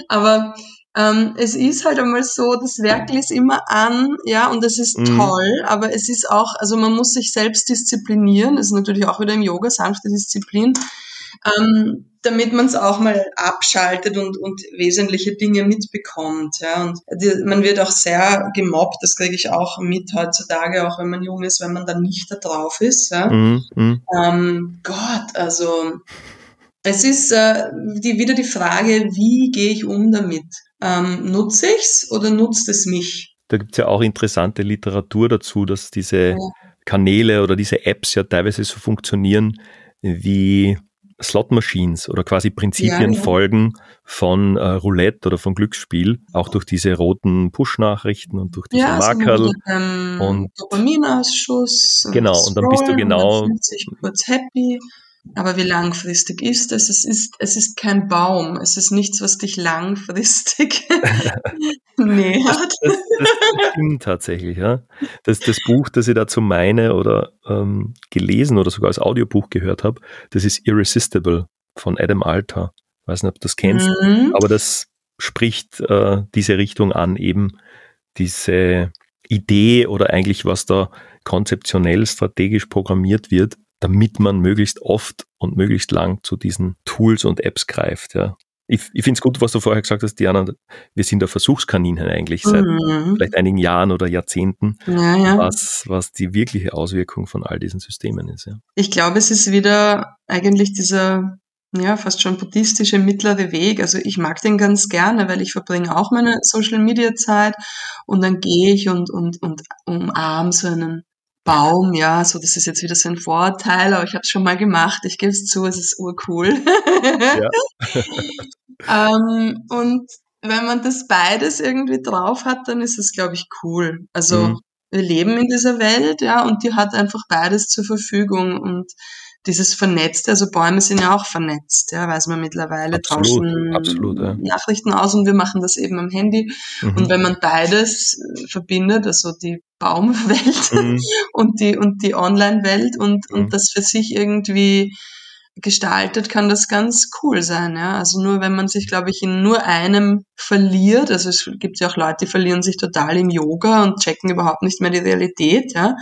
Aber ähm, es ist halt einmal so, das Werkel ist immer an, ja, und es ist mhm. toll, aber es ist auch, also man muss sich selbst disziplinieren, das ist natürlich auch wieder im Yoga, sanfte Disziplin, ähm, damit man es auch mal abschaltet und, und wesentliche Dinge mitbekommt. Ja. Und die, man wird auch sehr gemobbt, das kriege ich auch mit heutzutage, auch wenn man jung ist, wenn man dann nicht da drauf ist. Ja. Mhm. mhm. Ähm, Gott, also es ist äh, die, wieder die Frage, wie gehe ich um damit? Ähm, nutze ich's oder nutzt es mich? Da gibt es ja auch interessante Literatur dazu, dass diese ja. Kanäle oder diese Apps ja teilweise so funktionieren wie Slot Machines oder quasi Prinzipien ja, ja. folgen von äh, Roulette oder von Glücksspiel, auch durch diese roten Push-Nachrichten und durch diese ja, Markerl. Ähm, und Dopaminausschuss. Genau, und dann bist du genau. kurz happy. Aber wie langfristig ist es? Es ist, es ist kein Baum. Es ist nichts, was dich langfristig nähert. Das, das, das, stimmt tatsächlich, ja. Das, das Buch, das ich dazu meine oder ähm, gelesen oder sogar als Audiobuch gehört habe, das ist Irresistible von Adam Alter. Ich weiß nicht, ob du das kennst, mhm. aber das spricht äh, diese Richtung an, eben diese Idee oder eigentlich was da konzeptionell, strategisch programmiert wird, damit man möglichst oft und möglichst lang zu diesen Tools und Apps greift. Ja. Ich, ich finde es gut, was du vorher gesagt hast, Diana. Wir sind der Versuchskaninchen eigentlich seit mhm. vielleicht einigen Jahren oder Jahrzehnten, ja, ja. Was, was die wirkliche Auswirkung von all diesen Systemen ist. Ja. Ich glaube, es ist wieder eigentlich dieser ja, fast schon buddhistische mittlere Weg. Also ich mag den ganz gerne, weil ich verbringe auch meine Social Media Zeit und dann gehe ich und, und, und umarm so einen Baum, ja, so das ist jetzt wieder so ein Vorteil, aber ich habe es schon mal gemacht, ich gebe es zu, es ist urcool. Ja. ähm, und wenn man das beides irgendwie drauf hat, dann ist es, glaube ich, cool. Also mhm. wir leben in dieser Welt, ja, und die hat einfach beides zur Verfügung und dieses Vernetzte, also Bäume sind ja auch vernetzt, ja, weiß man mittlerweile, absolut, tauschen absolut, ja. Nachrichten aus und wir machen das eben am Handy. Mhm. Und wenn man beides äh, verbindet, also die Baumwelt mhm. und die, und die Online-Welt und, mhm. und das für sich irgendwie gestaltet, kann das ganz cool sein. Ja? Also nur wenn man sich, glaube ich, in nur einem verliert, also es gibt ja auch Leute, die verlieren sich total im Yoga und checken überhaupt nicht mehr die Realität, ja,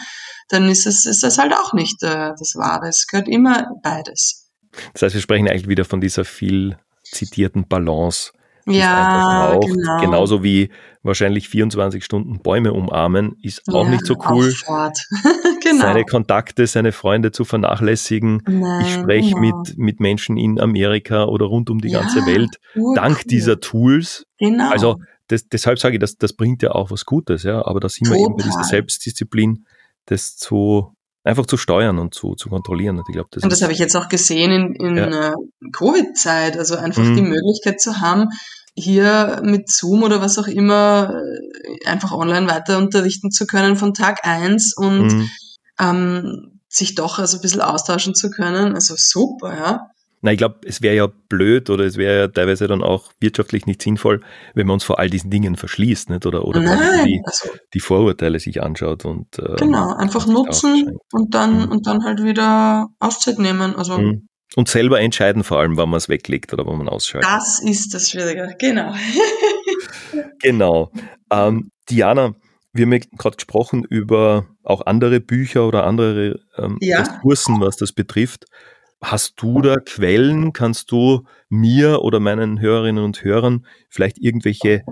dann ist es ist das halt auch nicht äh, das Wahre. Es gehört immer beides. Das heißt, wir sprechen eigentlich wieder von dieser viel zitierten Balance. Ja, braucht. genau. Genauso wie wahrscheinlich 24 Stunden Bäume umarmen, ist auch ja, nicht so cool. genau. Seine Kontakte, seine Freunde zu vernachlässigen. Nein, ich spreche genau. mit, mit Menschen in Amerika oder rund um die ja, ganze Welt dank dieser Tools. Genau. Also das, deshalb sage ich, das, das bringt ja auch was Gutes, ja. Aber da sind Total. wir eben bei dieser Selbstdisziplin, das zu einfach zu steuern und zu, zu kontrollieren. Und, ich glaub, das, und das habe ich jetzt auch gesehen in, in ja. Äh, Covid-Zeit, also einfach mhm. die Möglichkeit zu haben, hier mit Zoom oder was auch immer äh, einfach online weiter unterrichten zu können von Tag eins und mhm. Ähm, sich doch also ein bisschen austauschen zu können. Also super, ja. Na, ich glaube, es wäre ja blöd oder es wäre ja teilweise dann auch wirtschaftlich nicht sinnvoll, wenn man uns vor all diesen Dingen verschließt, nicht? Oder, oder Nein, die, also, die Vorurteile sich anschaut und äh, genau, einfach nutzen und dann mhm. und dann halt wieder Auszeit nehmen. Also mhm. Und selber entscheiden vor allem, wann man es weglegt oder wann man ausschaltet. Das ist das Schwierige, genau. genau. Ähm, Diana, wir haben ja gerade gesprochen über auch andere Bücher oder andere ähm, ja. Ressourcen, was das betrifft. Hast du da Quellen? Kannst du mir oder meinen Hörerinnen und Hörern vielleicht irgendwelche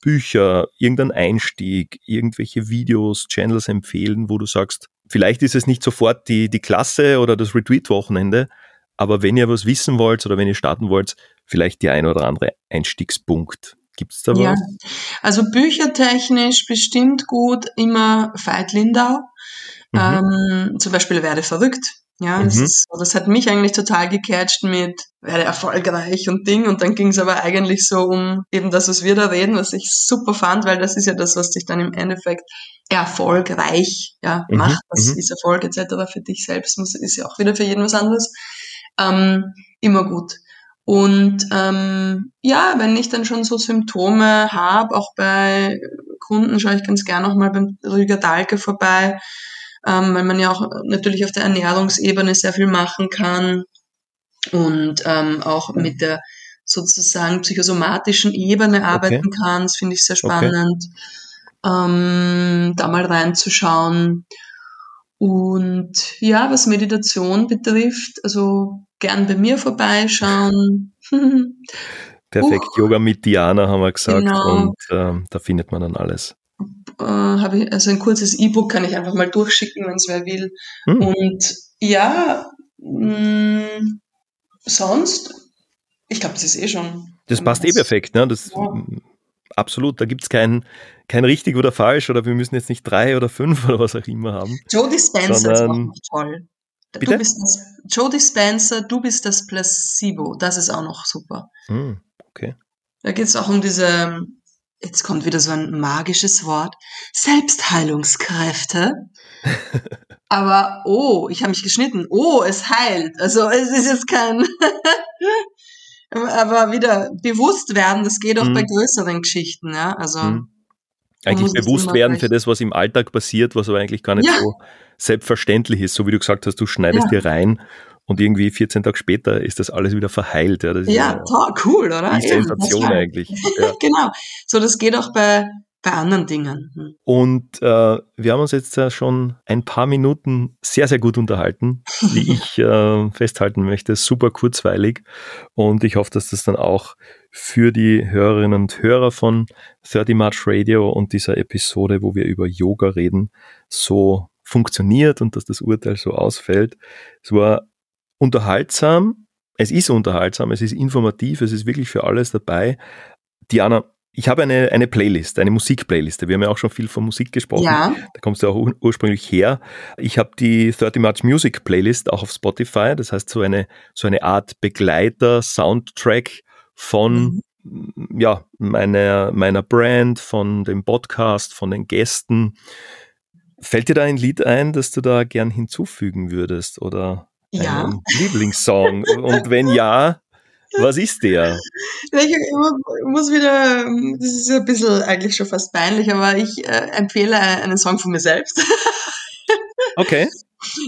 Bücher, irgendeinen Einstieg, irgendwelche Videos, Channels empfehlen, wo du sagst, vielleicht ist es nicht sofort die, die Klasse oder das Retreat-Wochenende, aber wenn ihr was wissen wollt oder wenn ihr starten wollt, vielleicht die ein oder andere Einstiegspunkt. Gibt es da was? Ja, also büchertechnisch bestimmt gut immer Veit Lindau. Mhm. Ähm, zum Beispiel Werde verrückt. Ja, mhm. das, ist, das hat mich eigentlich total gecatcht mit werde erfolgreich und Ding. Und dann ging es aber eigentlich so um eben das, was wir da reden, was ich super fand, weil das ist ja das, was dich dann im Endeffekt erfolgreich ja, mhm. macht. Das mhm. ist Erfolg etc. für dich selbst, ist ja auch wieder für jeden was anderes ähm, immer gut. Und ähm, ja, wenn ich dann schon so Symptome habe, auch bei Kunden schaue ich ganz gern auch mal beim Rüger Dahlke vorbei, ähm, weil man ja auch natürlich auf der Ernährungsebene sehr viel machen kann und ähm, auch mit der sozusagen psychosomatischen Ebene arbeiten okay. kann. Das finde ich sehr spannend, okay. ähm, da mal reinzuschauen. Und ja, was Meditation betrifft, also gern bei mir vorbeischauen. Perfekt, uh, Yoga mit Diana haben wir gesagt genau. und ähm, da findet man dann alles. Äh, habe ich, also ein kurzes E-Book kann ich einfach mal durchschicken, wenn es wer will. Hm. Und ja, mh, mm, sonst, ich glaube, das ist eh schon. Das passt eh perfekt, ne? Das, ja absolut. Da gibt es kein, kein richtig oder falsch oder wir müssen jetzt nicht drei oder fünf oder was auch immer haben. Joe Dispenza ist auch toll. Bitte? Du bist das, Joe Dispenza, du bist das Placebo. Das ist auch noch super. Hm, okay. Da geht es auch um diese, jetzt kommt wieder so ein magisches Wort, Selbstheilungskräfte. Aber oh, ich habe mich geschnitten. Oh, es heilt. Also es ist jetzt kein aber wieder bewusst werden, das geht auch mhm. bei größeren Geschichten, ja. Also mhm. eigentlich bewusst werden für das, was im Alltag passiert, was aber eigentlich gar nicht ja. so selbstverständlich ist, so wie du gesagt hast, du schneidest ja. dir rein und irgendwie 14 Tage später ist das alles wieder verheilt. Ja, ja toll, cool, oder? Die Sensation eigentlich. Ja. genau. So, das geht auch bei bei anderen Dingen. Hm. Und äh, wir haben uns jetzt äh, schon ein paar Minuten sehr, sehr gut unterhalten, wie ich äh, festhalten möchte. Super kurzweilig. Und ich hoffe, dass das dann auch für die Hörerinnen und Hörer von 30 March Radio und dieser Episode, wo wir über Yoga reden, so funktioniert und dass das Urteil so ausfällt. Es war unterhaltsam. Es ist unterhaltsam, es ist informativ, es ist wirklich für alles dabei. Diana, ich habe eine, eine Playlist, eine Musikplayliste. Wir haben ja auch schon viel von Musik gesprochen. Ja. Da kommst du auch ur ursprünglich her. Ich habe die 30 March Music Playlist auch auf Spotify. Das heißt, so eine, so eine Art Begleiter, Soundtrack von, mhm. ja, meiner, meiner Brand, von dem Podcast, von den Gästen. Fällt dir da ein Lied ein, das du da gern hinzufügen würdest oder ja. einen Lieblingssong? Und wenn ja, was ist der? Ich muss wieder, das ist ein bisschen eigentlich schon fast peinlich, aber ich äh, empfehle einen Song von mir selbst. Okay.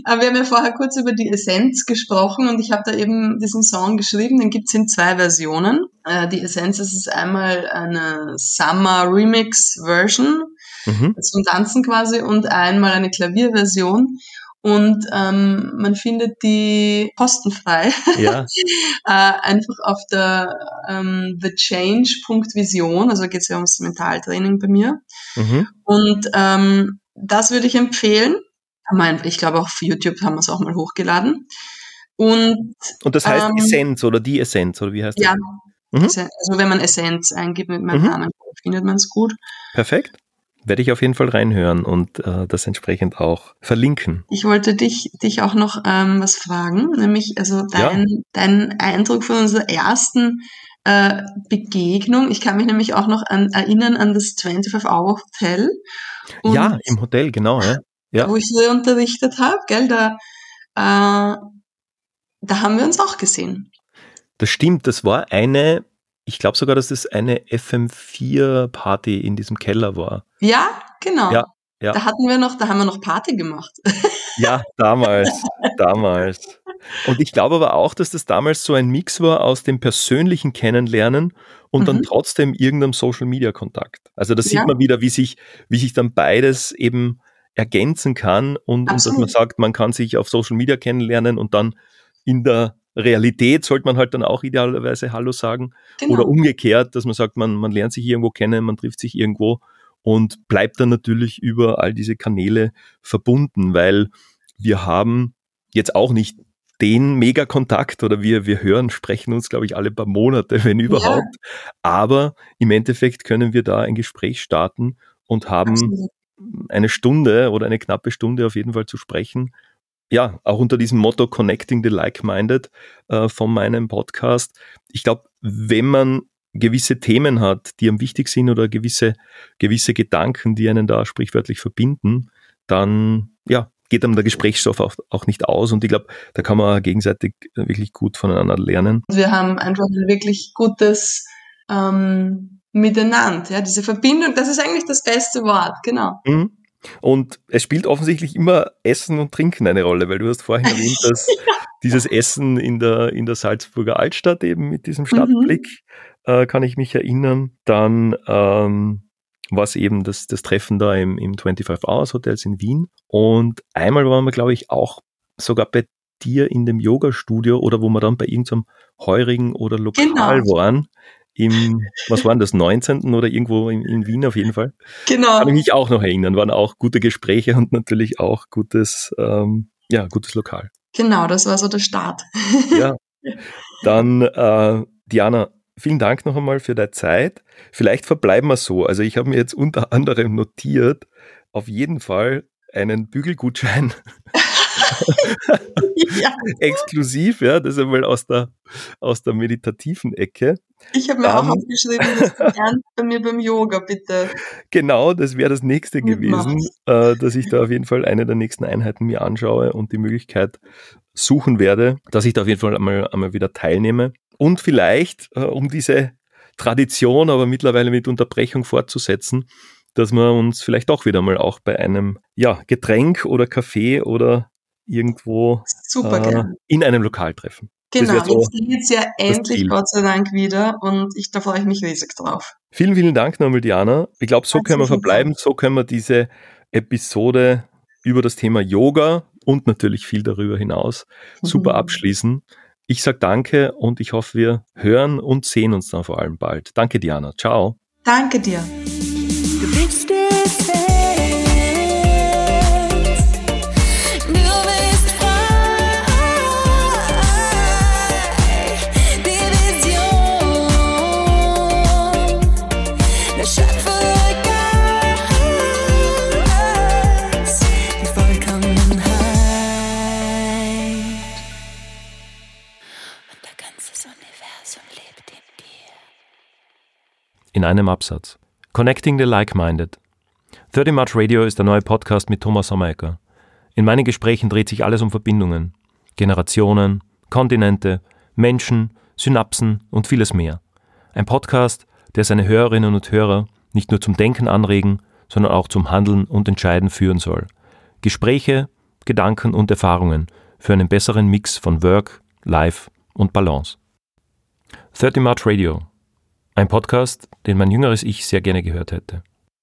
Aber wir haben ja vorher kurz über die Essenz gesprochen und ich habe da eben diesen Song geschrieben, den gibt's in zwei Versionen. Äh, die Essenz das ist einmal eine Summer Remix Version mhm. zum Tanzen quasi und einmal eine Klavierversion und ähm, man findet die kostenfrei. Ja. äh, einfach auf der ähm, thechange.vision, also geht es ja ums Mentaltraining bei mir. Mhm. Und ähm, das würde ich empfehlen. Ich glaube, auch auf YouTube haben wir es auch mal hochgeladen. Und, und das heißt ähm, Essenz oder die Essenz, oder wie heißt das? Ja, mhm. also wenn man Essenz eingibt mit meinem mhm. Namen, findet man es gut. Perfekt werde ich auf jeden Fall reinhören und äh, das entsprechend auch verlinken. Ich wollte dich, dich auch noch ähm, was fragen, nämlich also dein, ja. dein Eindruck von unserer ersten äh, Begegnung. Ich kann mich nämlich auch noch an, erinnern an das 25-Hour-Hotel. Ja, im Hotel, genau. Ja. ja. Wo ich sie unterrichtet habe, gell, da, äh, da haben wir uns auch gesehen. Das stimmt, das war eine ich glaube sogar, dass es eine FM4-Party in diesem Keller war. Ja, genau. Ja, ja. Da hatten wir noch, da haben wir noch Party gemacht. Ja, damals, damals. Und ich glaube aber auch, dass das damals so ein Mix war aus dem persönlichen Kennenlernen und mhm. dann trotzdem irgendeinem Social Media Kontakt. Also da sieht ja. man wieder, wie sich, wie sich dann beides eben ergänzen kann und, und dass man sagt, man kann sich auf Social Media kennenlernen und dann in der Realität sollte man halt dann auch idealerweise Hallo sagen. Genau. Oder umgekehrt, dass man sagt, man, man lernt sich irgendwo kennen, man trifft sich irgendwo und bleibt dann natürlich über all diese Kanäle verbunden, weil wir haben jetzt auch nicht den Megakontakt oder wir, wir hören, sprechen uns, glaube ich, alle paar Monate, wenn überhaupt. Ja. Aber im Endeffekt können wir da ein Gespräch starten und haben Absolut. eine Stunde oder eine knappe Stunde auf jeden Fall zu sprechen ja, auch unter diesem Motto Connecting the Like-Minded äh, von meinem Podcast. Ich glaube, wenn man gewisse Themen hat, die einem wichtig sind oder gewisse, gewisse Gedanken, die einen da sprichwörtlich verbinden, dann ja, geht einem der Gesprächsstoff auch, auch nicht aus und ich glaube, da kann man gegenseitig wirklich gut voneinander lernen. Wir haben einfach ein wirklich gutes ähm, Miteinander, ja, diese Verbindung, das ist eigentlich das beste Wort, genau. Mhm. Und es spielt offensichtlich immer Essen und Trinken eine Rolle, weil du hast vorhin erwähnt, dass ja. dieses Essen in der, in der Salzburger Altstadt eben mit diesem Stadtblick, mhm. äh, kann ich mich erinnern. Dann ähm, war es eben das, das Treffen da im, im 25 Hours Hotels in Wien. Und einmal waren wir, glaube ich, auch sogar bei dir in dem Yoga-Studio oder wo wir dann bei irgendeinem Heurigen oder Lokal genau. waren im, was waren das, 19. oder irgendwo in, in, Wien auf jeden Fall. Genau. Kann ich mich auch noch erinnern, waren auch gute Gespräche und natürlich auch gutes, ähm, ja, gutes Lokal. Genau, das war so der Start. ja. Dann, äh, Diana, vielen Dank noch einmal für deine Zeit. Vielleicht verbleiben wir so. Also ich habe mir jetzt unter anderem notiert, auf jeden Fall einen Bügelgutschein ja. Exklusiv, ja, das ist einmal aus der, aus der meditativen Ecke. Ich habe mir Dann, auch aufgeschrieben, das lernt bei mir beim Yoga, bitte. Genau, das wäre das nächste gewesen, äh, dass ich da auf jeden Fall eine der nächsten Einheiten mir anschaue und die Möglichkeit suchen werde, dass ich da auf jeden Fall einmal, einmal wieder teilnehme. Und vielleicht, äh, um diese Tradition, aber mittlerweile mit Unterbrechung fortzusetzen, dass wir uns vielleicht auch wieder mal auch bei einem ja, Getränk oder Kaffee oder irgendwo äh, in einem Lokal treffen. Genau, jetzt geht es ja endlich, Gott sei Dank, wieder und ich, da freue ich mich riesig drauf. Vielen, vielen Dank nochmal, Diana. Ich glaube, so können wir verbleiben, so können wir diese Episode über das Thema Yoga und natürlich viel darüber hinaus super mhm. abschließen. Ich sage danke und ich hoffe, wir hören und sehen uns dann vor allem bald. Danke, Diana. Ciao. Danke dir. In einem Absatz. Connecting the Like-Minded. 30 March Radio ist der neue Podcast mit Thomas Sommerecker. In meinen Gesprächen dreht sich alles um Verbindungen. Generationen, Kontinente, Menschen, Synapsen und vieles mehr. Ein Podcast, der seine Hörerinnen und Hörer nicht nur zum Denken anregen, sondern auch zum Handeln und Entscheiden führen soll. Gespräche, Gedanken und Erfahrungen für einen besseren Mix von Work, Life und Balance. 30 March Radio ein Podcast, den mein jüngeres Ich sehr gerne gehört hätte.